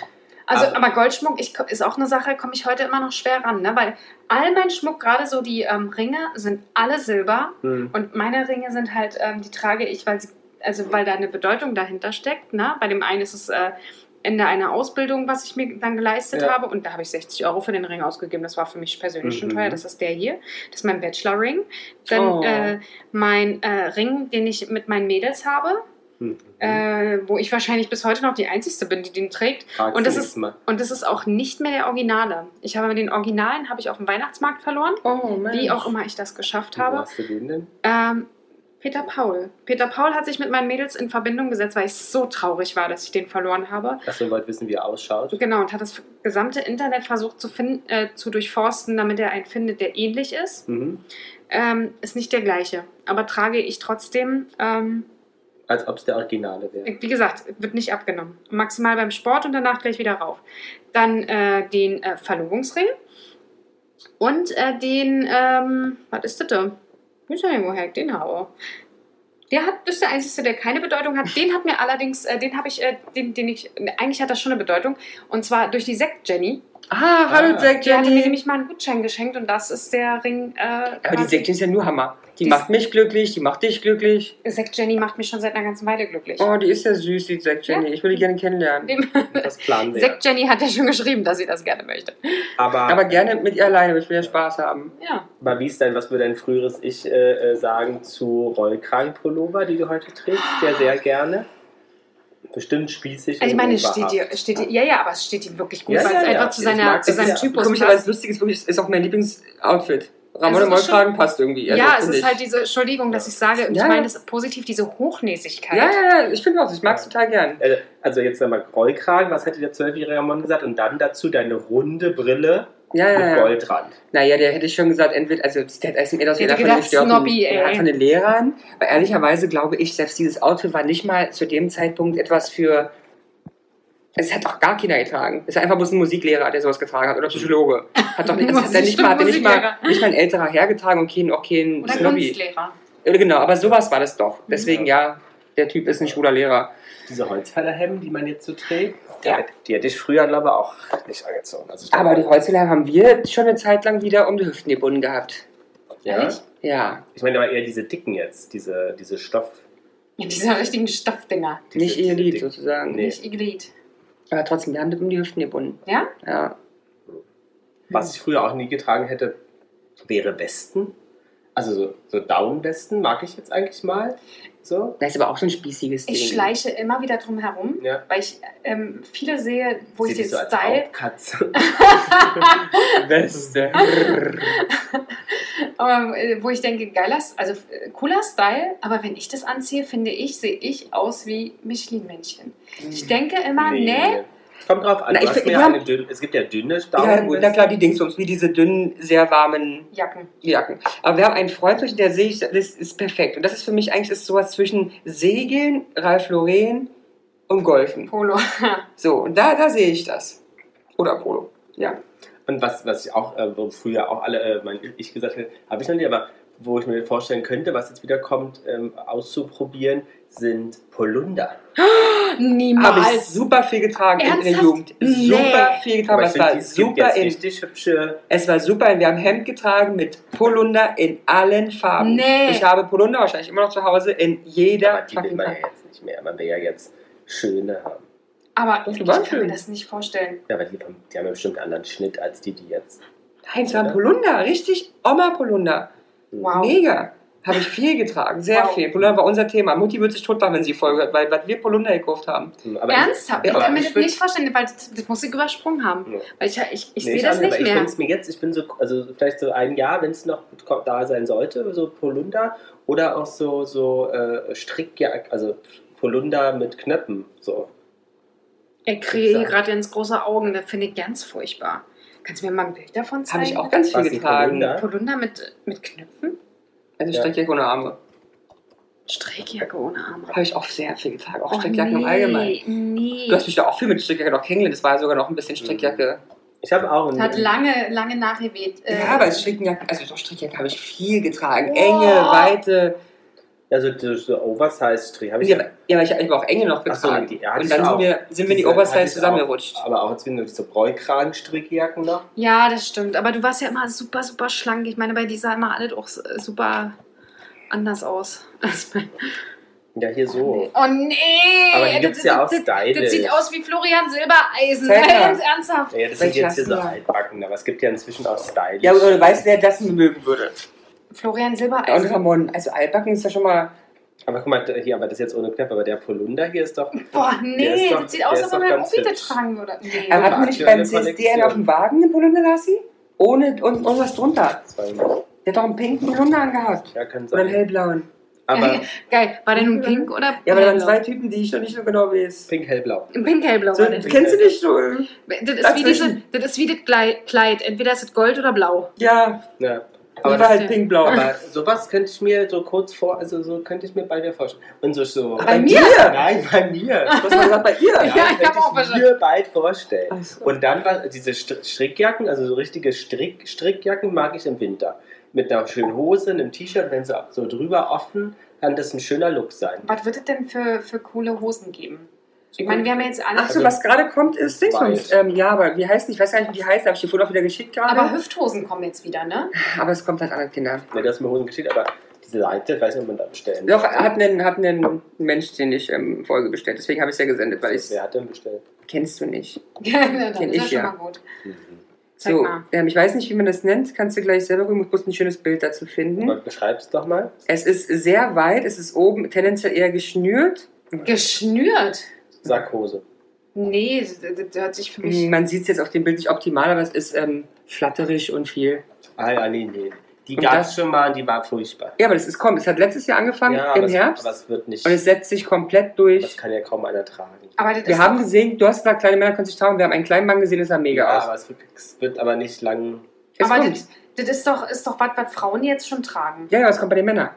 Also, Aber- aber Goldschmuck ich, ist auch eine Sache, komme ich heute immer noch schwer ran, ne? Weil all mein Schmuck, gerade so die ähm, Ringe, sind alle Silber. Hm. Und meine Ringe sind halt, ähm, die trage ich, weil sie, also weil da eine Bedeutung dahinter steckt. Ne? Bei dem einen ist es äh, Ende einer Ausbildung, was ich mir dann geleistet Ja. habe. Und da habe ich 60 Euro für den Ring ausgegeben. Das war für mich persönlich schon Mhm. teuer. Das ist der hier. Das ist mein Bachelor-Ring. Dann Oh. äh, mein äh, Ring, den ich mit meinen Mädels habe. Mhm. äh, wo ich wahrscheinlich bis heute noch die Einzige bin, die den trägt. Und das ist- Mal. Und das ist auch nicht mehr der Originale. Ich habe den Originalen habe ich auf dem Weihnachtsmarkt verloren, Oh, wie auch immer ich das geschafft Wo habe. hast du den denn? Ähm, Peter Paul. Peter Paul hat sich mit meinen Mädels in Verbindung gesetzt, weil ich so traurig war, dass ich den verloren habe. Achso, ihr wollt wissen, wie er ausschaut. Genau, und hat das gesamte Internet versucht zu, finden, äh, zu durchforsten, damit er einen findet, der ähnlich ist. Mhm. Ähm, ist nicht der gleiche, aber trage ich trotzdem. Ähm, Als ob es der Originale wäre. wie gesagt, wird nicht abgenommen. Maximal beim Sport und danach gleich wieder rauf. Dann äh, den äh, Verlobungsring und äh, den, ähm, was ist das da? Ich weiß nicht, woher ich den habe. Der hat, das ist der einzige, der keine Bedeutung hat. Den hat mir allerdings, äh, den habe ich, äh, den, den ich, eigentlich hat das schon eine Bedeutung. Und zwar durch die Sekt Jenny. Ah, hallo Ah. Zack Die hatte mir Jenny. nämlich mal einen Gutschein geschenkt und das ist der Ring. Äh, Aber die Sekt ist ja nur Hammer. Die Die- macht mich glücklich, die macht dich glücklich. Sekt Jenny macht mich schon seit einer ganzen Weile glücklich. Oh, die ist ja süß, die Zack Jenny. Ja. Ich würde die gerne kennenlernen. Dem, Das planen wir. Sekt Jenny hat ja schon geschrieben, dass sie das gerne möchte. Aber, Aber gerne mit ihr alleine, aber ich will ja Spaß haben. Ja. aber wie ist denn, was würde dein früheres Ich äh, äh, sagen zu Rollkragenpullover, die du heute trägst? Ja, sehr gerne. Bestimmt spießig. Also ich meine, es steht dir, steht dir, ja, ja, aber es steht ihm wirklich gut, Ja, weil ja, es ja. einfach zu, seiner, zu seinem ja. Typus Komischerweise passt. lustig ist wirklich, ist auch mein Lieblingsoutfit. Ramon Also Rollkragen passt irgendwie. Also, ja, es ist ich. halt diese, Entschuldigung, dass ich sage, und ich Ja. meine das positiv, diese Hochnäsigkeit. Ja, ja, ja, ich finde auch, ich mag es total gern. Äh, Also jetzt nochmal Rollkragen, was hätte der zwölfjährige Mann gesagt? Und dann dazu deine runde Brille Ja, ja, mit ja. Goldrand. Naja, der hätte ich schon gesagt, entweder, also der hat mir das wieder von den Störten, von den Lehrern. Weil ehrlicherweise glaube ich, selbst dieses Outfit war nicht mal zu dem Zeitpunkt etwas für. Es hat auch gar keiner getragen. Es ist einfach bloß ein Musiklehrer, der sowas getragen hat. Oder Psychologe. Hat doch nicht, das hat nicht mal, hat nicht, mal, nicht mal ein älterer hergetragen und kein, auch kein Oder Snobby. Kunstlehrer. Oder Genau, aber sowas war das doch. Deswegen ja, der Typ ist ein schwuler Lehrer. Diese Holzfällerhemden, die man jetzt so trägt, Ja. die hätte ich früher, glaube ich, auch nicht angezogen. Also Aber die Holzfäller haben wir schon eine Zeit lang wieder um die Hüften gebunden gehabt. ja. Ehrlich? Ja, Ich meine aber eher diese dicken jetzt, diese, diese Stoff. Ja, diese richtigen Stoffdinger. Diese, nicht ihr Lied sozusagen. Nee. Nicht Iglid. Aber trotzdem, wir haben das um die Hüften gebunden. Ja? Ja. Was ich früher auch nie getragen hätte, wäre Westen. Also so, so Down-Westen mag ich jetzt eigentlich mal. So. Das ist aber auch so ein spießiges Ding. Ich schleiche immer wieder drum herum, Ja. weil ich ähm, viele sehe, wo ich Sieh den so Style, Raubkatze. Weste. aber, äh, wo ich denke, geiler, also äh, cooler Style, aber wenn ich das anziehe, finde ich, sehe ich aus wie Michelin-Männchen. Ich denke immer, nee, Kommt drauf an. Na, ich find- eine dünne, es gibt ja dünne ja, gut, na klar, die Dingsbums, wie diese dünnen, sehr warmen Jacken. Jacken. Aber wir haben einen Freund, der sehe ich, das ist perfekt. Und das ist für mich eigentlich ist sowas zwischen Segeln, Ralph Lauren und Golfen. Polo. So, und da, da sehe ich das. Oder Polo. Ja. Und was, was ich auch, äh, wo früher auch alle, äh, mein Ich gesagt hätte, habe ich noch nie, aber wo ich mir vorstellen könnte, was jetzt wieder kommt, ähm, auszuprobieren, sind Polunder. Habe ich Niemals. super viel getragen in der Ernsthaft? Jugend. Nee. Super viel getragen. Es war super in. richtig hübsche. Es war super. Wir haben Hemd getragen mit Polunder in allen Farben. Nee. Ich habe Polunder wahrscheinlich immer noch zu Hause in jeder Aber die will man ja Farbe. jetzt nicht mehr. Man will ja jetzt schöne haben. Aber ich kann waren mir schön. das nicht vorstellen. Ja, aber die, haben- die haben ja bestimmt einen anderen Schnitt als die, die jetzt. Nein, es war? Polunder. Richtig Oma-Polunder. Wow. Mega. Habe ich viel getragen. Sehr Wow. viel. Polunder war unser Thema. Mutti wird sich totlachen, wenn sie die Folge hört, weil, weil wir Polunder gekauft haben. Aber Ernsthaft? Ja, Ich kann mir ich das nicht vorstellen, weil das, das muss ich übersprungen haben. Ja. Weil ich, ich, ich Nee, sehe das nicht Ich mehr. finde es mir jetzt, ich bin so, also vielleicht so ein Jahr, wenn es noch da sein sollte, so Polunder oder auch so, so äh, Strickjack, also Polunder mit Knöpfen. So. Ich kriege gerade ganz große Augen, das finde ich ganz furchtbar. Kannst du mir mal ein Bild davon zeigen? Habe ich auch ganz viel getragen. Polunder? Polunder mit, mit Knöpfen? Also Ja. Strickjacke ohne Arme. Strickjacke ohne Arme. Habe ich auch sehr viel getragen. Auch Oh, Strickjacken im Allgemeinen. Nee. Du hast mich da auch viel mit Strickjacke noch kennengelernt. Das war sogar noch ein bisschen Strickjacke. Ich habe auch einen. Hat lange, lange nachgeweht. Äh, Ja, aber Strickjacke, also doch Strickjacke habe ich viel getragen. Oh. Enge, weite. Also so, Oversize-Strick habe ich Ja, ja, aber ich habe auch enge noch Ach so, getragen. die- ja, Und dann sind wir, sind wir in die Oversize zusammengerutscht. Auch, aber auch jetzt wieder so Bräukragen-Strickjacken noch. Ja, das stimmt. Aber du warst ja immer super, super schlank. Ich meine, bei dir sah immer alles auch super anders aus. als bei- Ja, hier so. Oh nee! Aber die gibt es ja auch das, das, sieht aus wie Florian Silbereisen. Ganz ernsthaft. Ja, das sind jetzt hier so da? altbacken, aber es gibt ja inzwischen auch stylisch. Ja, aber du weißt, wer das mögen würde. Florian Ja, und Silbereisen. Ramon, also Altbacken ist ja schon mal. Aber guck mal, hier, aber das ist jetzt ohne Knöpfe, aber der Polunder hier ist doch. Boah, nee, doch- das sieht aus, als ob das hübsch. tragen würde. Nee. Aber hat man nicht beim CSD einen Kollektion. auf dem Wagen den Polunder Lassi? Ohne und, und was drunter. Zwei- Der hat doch einen pinken Polunder angehabt. Ja, kann Oder einen sein. hellblauen. Aber Geil. War der nun pink oder Ja, aber da waren hellblau? zwei Typen, die ich noch nicht so genau weiß. pink, hellblau. Pink, hellblau. So, kennst du nicht so? Das ist, wie diese, das ist wie das Kleid. Entweder ist es Gold oder blau. Ja, Ja. Aber war halt pink-blau. aber sowas könnte ich mir so kurz vor, also so könnte ich mir bei dir vorstellen. Und so, so. Bei mir? Nein, bei mir. Was war gesagt bei ihr? Ja, Ja, ich könnte auch ich mir bald vorstellen. So. Und dann war diese Str- Strickjacken, also so richtige Strick, Strickjacken mag ich im Winter. Mit einer schönen Hose, einem T-Shirt, wenn sie so drüber offen, kann das ein schöner Look sein. Was wird es denn für, für coole Hosen geben? Ich meine, wir haben ja jetzt alle. Ach so, was gerade kommt, ist. Weiß. Ähm, ja, aber wie heißt? Ich weiß gar nicht, wie die heißt. Habe ich dir vorhin auch wieder geschickt gerade. aber Hüfthosen kommen jetzt wieder, ne? aber es kommt halt an Kinder. Ne, das ist mir Hosen geschickt, aber diese Seite, ich weiß nicht, ob man da bestellen Doch, hat einen, hat einen Mensch, den ich ähm, Folge bestellt. Deswegen habe ich es ja gesendet, weil ich Wer hat denn bestellt? Kennst du nicht. Dann Kenn ist ja ich schon ja. mal gut. Mhm. So, ähm, ich weiß nicht, wie man das nennt. Kannst du gleich selber gucken. Ich muss ein schönes Bild dazu finden. Aber beschreib's doch mal. Es ist sehr weit. Es ist oben tendenziell eher geschnürt. Geschnürt? Sackhose. Nee, das, das hört sich für mich. Man sieht es jetzt auf dem Bild nicht optimal, aber es ist ähm, flatterig und viel. Ah ja, nee, nee. Die gab das- es schon mal und die war furchtbar. Ja, aber das ist kommt. Es hat letztes Jahr angefangen ja, im Herbst Es, aber es wird nicht. und es setzt sich komplett durch. das kann ja kaum einer tragen. Aber das Wir haben gesehen, du hast gesagt, kleine Männer können sich trauen. Wir haben einen kleinen Mann gesehen, das sah mega ja, aus. aber es wird, es wird aber nicht lang. Es aber kommt. das, das ist doch, ist doch was, was Frauen jetzt schon tragen. Ja, ja, es kommt bei den Männern.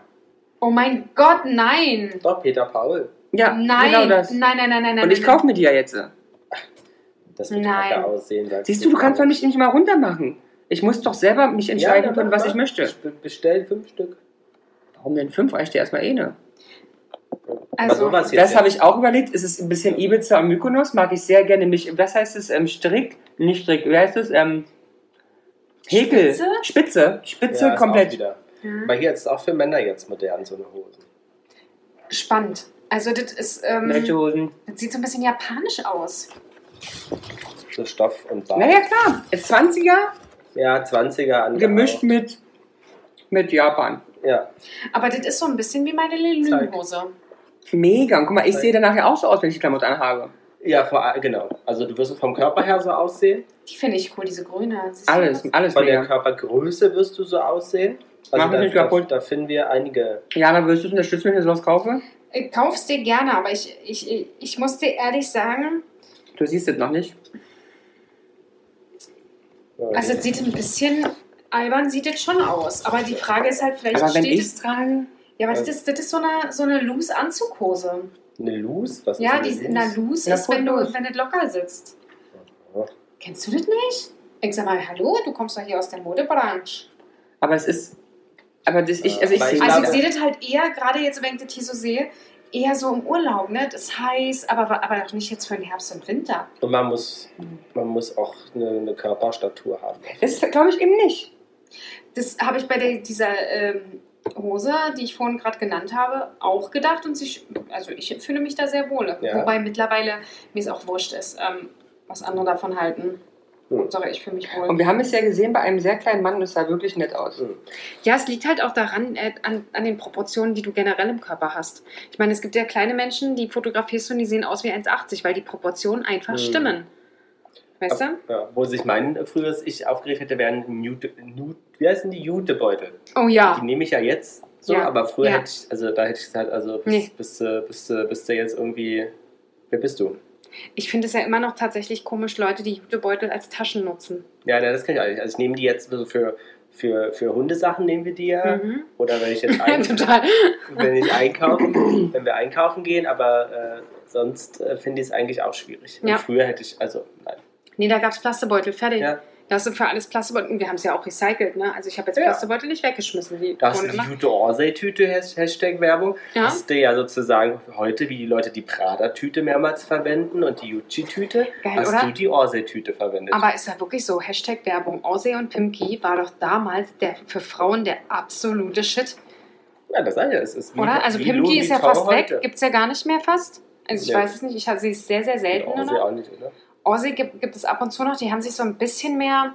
Oh mein Gott, nein! Doch, Peter Paul. Ja, Nein, genau das. nein, nein, nein, nein, nein. Und ich kaufe mir die ja jetzt. Das wird Nein. kacke aussehen. sagst Siehst du, du kannst doch mich nicht mal runter machen. Ich muss doch selber mich entscheiden dann können, was ich möchte. Be- Bestell fünf Stück. Warum denn fünf? Reicht dir erstmal eh ne? Also. Das habe ich auch überlegt. Es ist ein bisschen Ibiza und Mykonos. Mag ich sehr gerne. Mich, was heißt es? Ähm, Strick? Nicht Strick. Wie heißt es? Ähm, Häkel. Spitze? Spitze. Spitze ja, ist Auch komplett. wieder. Mhm. Aber hier ist es auch für Männer jetzt modern, so eine Hose. Spannend. Also, das ist. Ähm, Welche Hosen? das sieht so ein bisschen japanisch aus. So Stoff und Bart. Naja, klar. 20er Ja, 20er an. gemischt mit, mit Japan. Ja. Aber das ist so ein bisschen wie meine Lilünhose. Mega. Und guck mal, ich sehe danach ja auch so aus, wenn ich die Klamotten anhabe. Ja, vor, all- genau. Also du wirst vom Körper her so aussehen. Die finde ich cool, diese grüne. Siehst du Alles, das? alles Von der mega. Körpergröße wirst du so aussehen. Also Mach mich da, nicht da, kaputt. da finden wir einige. Jana, würdest du es unterstützen, wenn ich sowas kaufe? Ich kauf's dir gerne, aber ich, ich, ich, muss dir ehrlich sagen, Du siehst es noch nicht. also es sieht ein bisschen albern, sieht es schon aus. Aber die Frage ist halt, vielleicht Aber wenn steht ich es. trage, Ja, aber das ist, das ist so eine, so eine Loose-Anzughose. eine Loose? Was Ja, ist die eine in der Loose? Loose Ja, ist, wenn du loose. wenn es locker sitzt. Ja. Kennst du das nicht? Ich sag mal, hallo, du kommst doch hier aus der Modebranche. aber es ist. Aber das ich, also ich, ich Also ich sehe das halt eher, gerade jetzt, wenn ich das hier so sehe, eher so im Urlaub, ne? Das ist heiß, aber, aber auch nicht jetzt für den Herbst und Winter. Und man muss, man muss auch eine, eine Körperstatur haben. das glaube ich eben nicht. Das habe ich bei der, dieser ähm, Hose, die ich vorhin gerade genannt habe, auch gedacht und sich, also ich fühle mich da sehr wohl. Ja. Wobei mittlerweile mir es auch wurscht ist, ähm, was andere davon halten. Hm. Hauptsache, ich fühle mich wohl. Und wir haben es ja gesehen bei einem sehr kleinen Mann es sah wirklich nett aus. Mhm. Ja, es liegt halt auch daran, äh, an, an den Proportionen, die du generell im Körper hast. Ich meine, es gibt ja kleine Menschen, die fotografierst du und die sehen aus wie 1,80, weil die Proportionen einfach Mhm. stimmen. Weißt du? Ja, wo sich mein früheres Ich aufgeregt hätte, wären Nute, Nute, wie heißen die Jutebeutel? Oh ja. Die nehme ich ja jetzt so, Ja. aber früher Ja. hätte ich, also da hätte ich gesagt, also bis, Nee. bis, äh, bis, äh, bis du jetzt irgendwie, wer bist du? Ich finde es ja immer noch tatsächlich komisch, Leute, die Jutebeutel als Taschen nutzen. Ja, ne, das kann ich auch nicht. Also ich nehme die jetzt so für, für, für Hundesachen nehmen wir die ja. Mhm. Oder wenn ich jetzt ein, Total. wenn ich einkaufen, wenn wir einkaufen gehen, aber äh, sonst äh, finde ich es eigentlich auch schwierig. Ja. früher hätte ich, also nein. Nee, da gab es Plastebeutel, fertig. Ja. Da hast du für alles Plastebeutel. Und wir haben es ja auch recycelt, ne? Also ich habe jetzt Ja. Plastebeutel nicht weggeschmissen. Die Da hast wurden du die Jute Orsay-Tüte, Has- Hashtag Werbung. Ja. Hast du ja sozusagen heute, wie die Leute die Prada-Tüte mehrmals verwenden und die Gucci-Tüte, Geil, hast oder? du die Orsay-Tüte verwendet. Aber ist ja wirklich so, Hashtag Werbung. Aussee und Pimki war doch damals der, für Frauen der absolute Shit, ja, das ich ja. Es ist oder? Also Pimki ist ja fast heute. weg, gibt es ja gar nicht mehr fast. Also ich Nee. weiß es nicht, ich sehe es sehr, sehr selten. Ja, Orsay auch nicht, oder? Aussee gibt, gibt es ab und zu noch, die haben sich so ein bisschen mehr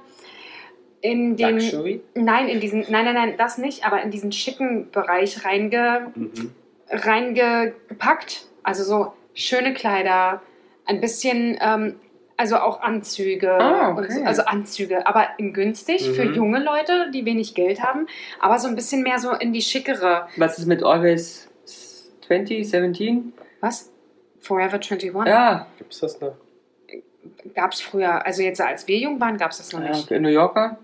in den... Luxury? Nein, in diesen, nein, nein, nein, das nicht, aber in diesen schicken Bereich reinge, Mhm. reingepackt. Also so schöne Kleider, ein bisschen, ähm, also auch Anzüge. Ah, okay. und so, also Anzüge, aber in günstig für Mhm. junge Leute, die wenig Geld haben, aber so ein bisschen mehr so in die schickere. Was ist mit Always 20, 17? Was? Forever 21? Ja, Gibt's das noch? Gab es früher, also jetzt als wir jung waren, gab es das noch ja nicht. okay. New Yorker.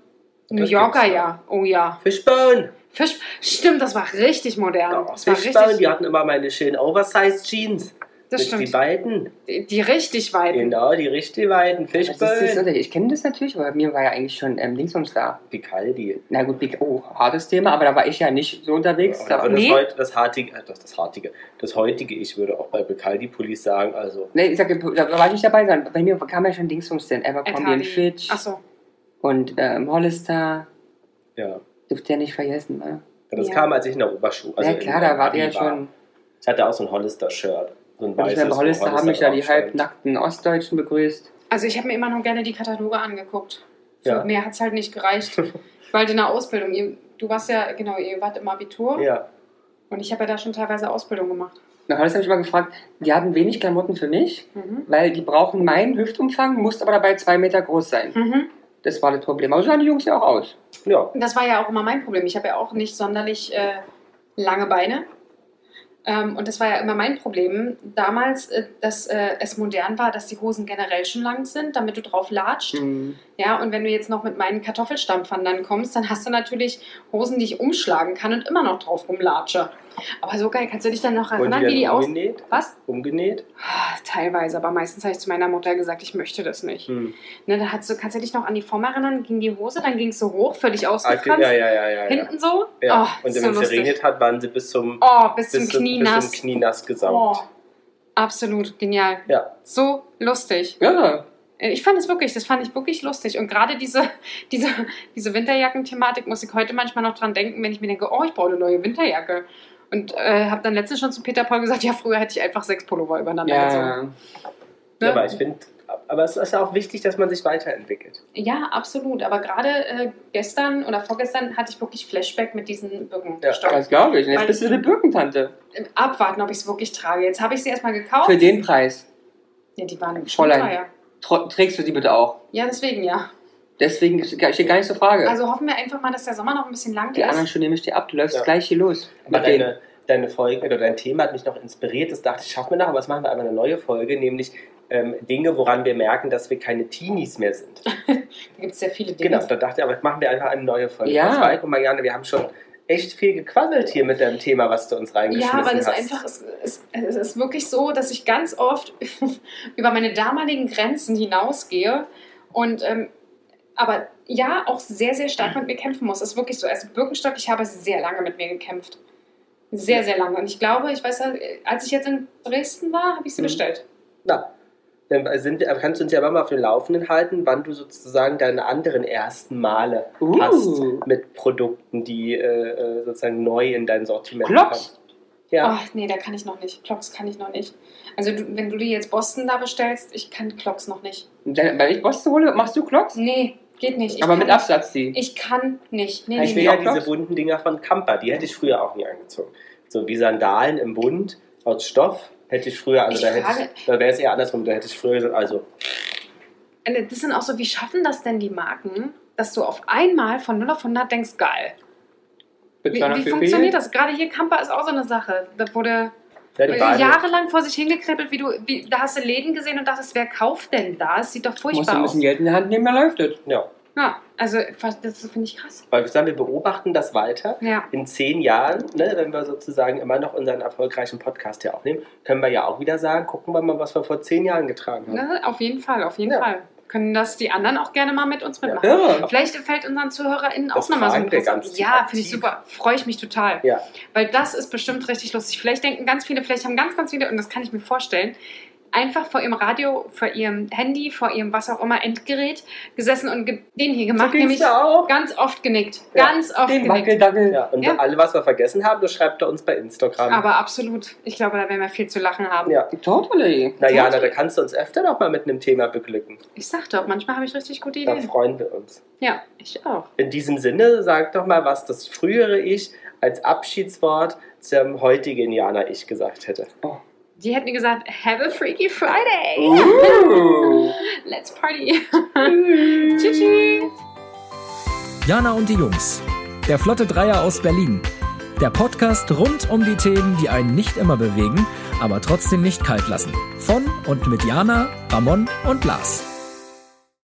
New Yorker, ja. Oh ja. Fishbone! Fisch, stimmt, das war richtig modern. Ja, das war Fishbone, richtig, die hatten immer meine schönen Oversized Jeans. Das Mit Die stimmt. weiten. Die, die richtig weiten. Genau, die richtig weiten. Unterschied. ich kenne das natürlich, aber mir war ja eigentlich schon ähm, Dingsums da. Picaldi. Na gut, Big, oh, hartes Thema, aber da war ich ja nicht so unterwegs. Ja, Da, und das, Nee. heute, das, hartige, äh, das, das hartige, das heutige, ich würde auch bei Picaldi Police sagen, also nee, ich sag, da war ich nicht dabei sein. Bei mir kam ja schon Dingsums denn. Abercrombie und Fitch Achso. und ähm, Hollister. ja. Dürft ihr nicht vergessen, ne? Das Ja. kam, als ich in der Oberschule. Also ja klar, in- da Abi ihr schon. Ich hatte auch so ein Hollister-Shirt. So ein weißes, wo Hollister haben mich da die halbnackten Ostdeutschen begrüßt. Also ich habe mir immer noch gerne die Kataloge angeguckt. Für Ja. mehr hat es halt nicht gereicht. ich war halt in der Ausbildung. Ihr, du warst ja, genau, ihr wart im Abitur. Ja. Und ich habe ja da schon teilweise Ausbildung gemacht. Nach Hollister habe ich mal gefragt, die hatten wenig Klamotten für mich, Mhm. weil die brauchen meinen Hüftumfang, muss aber dabei zwei Meter groß sein. Mhm. Das war das Problem. Aber so sahen die Jungs ja auch aus. Ja. Das war ja auch immer mein Problem. Ich habe ja auch nicht sonderlich äh, lange Beine. Ähm, und das war ja immer mein Problem damals, äh, dass äh, es modern war, dass die Hosen generell schon lang sind, damit du drauf latscht. Hm. Ja, und wenn du jetzt noch mit meinen Kartoffelstampfern dann kommst, dann hast du natürlich Hosen, die ich umschlagen kann und immer noch drauf rumlatsche. Aber so geil, kannst du dich dann noch erinnern, wie die dann aus... umgenäht? Was? Umgenäht? Ah, Teilweise, aber meistens habe ich zu meiner Mutter gesagt, ich möchte das nicht. Hm. Ne, da hast du, kannst du dich noch an die Form erinnern, ging die Hose, dann ging es so hoch, völlig Ah, ausgefranst. ja, ja, ja, ja. ja. Hinten so. ja. Oh, Und so wenn es geregnet hat, waren sie bis zum, Oh, bis, zum bis, Knie bis nass. zum Knie nass Oh, gesaugt. absolut genial. Ja. So lustig. Ja, Äh, Ich fand es wirklich, das fand ich wirklich lustig. Und gerade diese, diese, diese Winterjacken-Thematik muss ich heute manchmal noch dran denken, wenn ich mir denke, oh, ich brauche eine neue Winterjacke. Und äh, habe dann letztens schon zu Peter Paul gesagt, ja, früher hätte ich einfach sechs Pullover übereinander gezogen. ja. Ne? Ja, aber ich finde, aber es ist ja auch wichtig, dass man sich weiterentwickelt. Ja, absolut. Aber gerade äh, gestern oder vorgestern hatte ich wirklich Flashback mit diesen Birkenstock. Das glaube ich. Und jetzt Weil- bist du eine Birkentante. Abwarten, ob ich es wirklich trage. Jetzt habe ich sie erstmal gekauft. Für den Preis. Ja, die waren schon Fräulein. teuer. Trägst du die bitte auch? Ja, deswegen ja. Deswegen steht gar nicht zur Frage. Also hoffen wir einfach mal, dass der Sommer noch ein bisschen lang die anderen ist. Schuhe nehme ich dir ab. Du läufst Ja. gleich hier los. Aber Mit denen. deine, deine Folge oder dein Thema hat mich noch inspiriert. Das dachte ich, schaffen wir noch, aber das machen wir einfach eine neue Folge, nämlich ähm, Dinge, woran wir merken, dass wir keine Teenies mehr sind. Da gibt es sehr viele Dinge. Genau, da dachte ich, aber machen wir einfach eine neue Folge. Ja. Guck mal, Marianne, wir haben schon echt viel gequasselt hier mit deinem Thema, was du uns Ja, reingeschmissen aber das hast. einfach ist, ist, es ist wirklich so, dass ich ganz oft über meine damaligen Grenzen hinausgehe und ähm, aber ja, auch sehr, sehr stark mit mir kämpfen muss. Das ist wirklich so. Also Birkenstock, ich habe sehr lange mit mir gekämpft. Sehr, sehr lange. Und ich glaube, ich weiß ja, als ich jetzt in Dresden war, habe ich sie Mhm. bestellt. Na, dann sind, kannst du uns ja mal auf den Laufenden halten, wann du sozusagen deine anderen ersten Male Uh. hast mit Produkten, die äh, äh, sozusagen neu in dein Sortiment Klocks? kommen. Ja, Ach, nee, da kann ich noch nicht. Clocks kann ich noch nicht. Also du, wenn du dir jetzt Boston da bestellst, ich kann Clocks noch nicht. Dann- Weil ich Boston hole, machst du Clocks? Nee, geht nicht. Ich Aber mit. Absatz die. Ich kann nicht. Nee, ich nee, will nee. ja diese bunten Dinger von Kampa, die hätte ich früher auch nie angezogen. So wie Sandalen im Bund aus Stoff hätte ich früher, also Ich da, hätte frage- ich, da wäre es eher andersrum, da hätte ich früher gesagt, also Äh, Das sind auch so, wie schaffen das denn die Marken, dass du auf einmal von 0 auf 100 denkst, geil. Wie, wie funktioniert das? Gerade hier Kampa ist auch so eine Sache. Da wurde ja, die jahrelang vor sich hingekribbelt, wie du, wie, da hast du Läden gesehen und dachtest, wer kauft denn da? Es sieht doch Musst du furchtbar ein aus. bisschen Geld in der Hand nehmen, dann läuft es. ja, Ja, also das finde ich krass. weil wir sagen, wir beobachten das weiter. Ja. in zehn Jahren, ne, wenn wir sozusagen immer noch unseren erfolgreichen Podcast hier aufnehmen, können wir ja auch wieder sagen, gucken wir mal, was wir vor zehn Jahren getragen haben. Ne, auf jeden Fall, auf jeden Ja. Fall. Können das die anderen auch gerne mal mit uns mitmachen. Ja. Vielleicht fällt unseren ZuhörerInnen auch nochmal so ein bisschen. ganz Ja, finde ich super. Freue ich mich total. Ja. Weil das ist bestimmt richtig lustig. Vielleicht denken ganz viele, vielleicht haben ganz, ganz viele, und das kann ich mir vorstellen, einfach vor ihrem Radio, vor ihrem Handy, vor ihrem was auch immer Endgerät gesessen und ge den hier gemacht, ging's nämlich auch. ganz oft genickt. Ja. Ganz oft Den genickt. Wackeldackel. Ja, und Ja. alle, was wir vergessen haben, das schreibt er uns bei Instagram. Aber absolut. Ich glaube, da werden wir viel zu lachen haben. ja. Totally. Na ja, na, da kannst du uns öfter noch mal mit einem Thema beglücken. Ich sag doch, manchmal habe ich richtig gute Da Ideen. freuen wir uns. Ja, ich auch. In diesem Sinne, sag doch mal, was das frühere Ich als Abschiedswort zum heutigen Jana ich gesagt hätte? Die hätten gesagt, have a freaky Friday. Uh. Let's party. tschüss. tschüss. Jana und die Jungs. Der Flotte Dreier aus Berlin. Der Podcast rund um die Themen, die einen nicht immer bewegen, aber trotzdem nicht kalt lassen. Von und mit Jana, Ramon und Lars.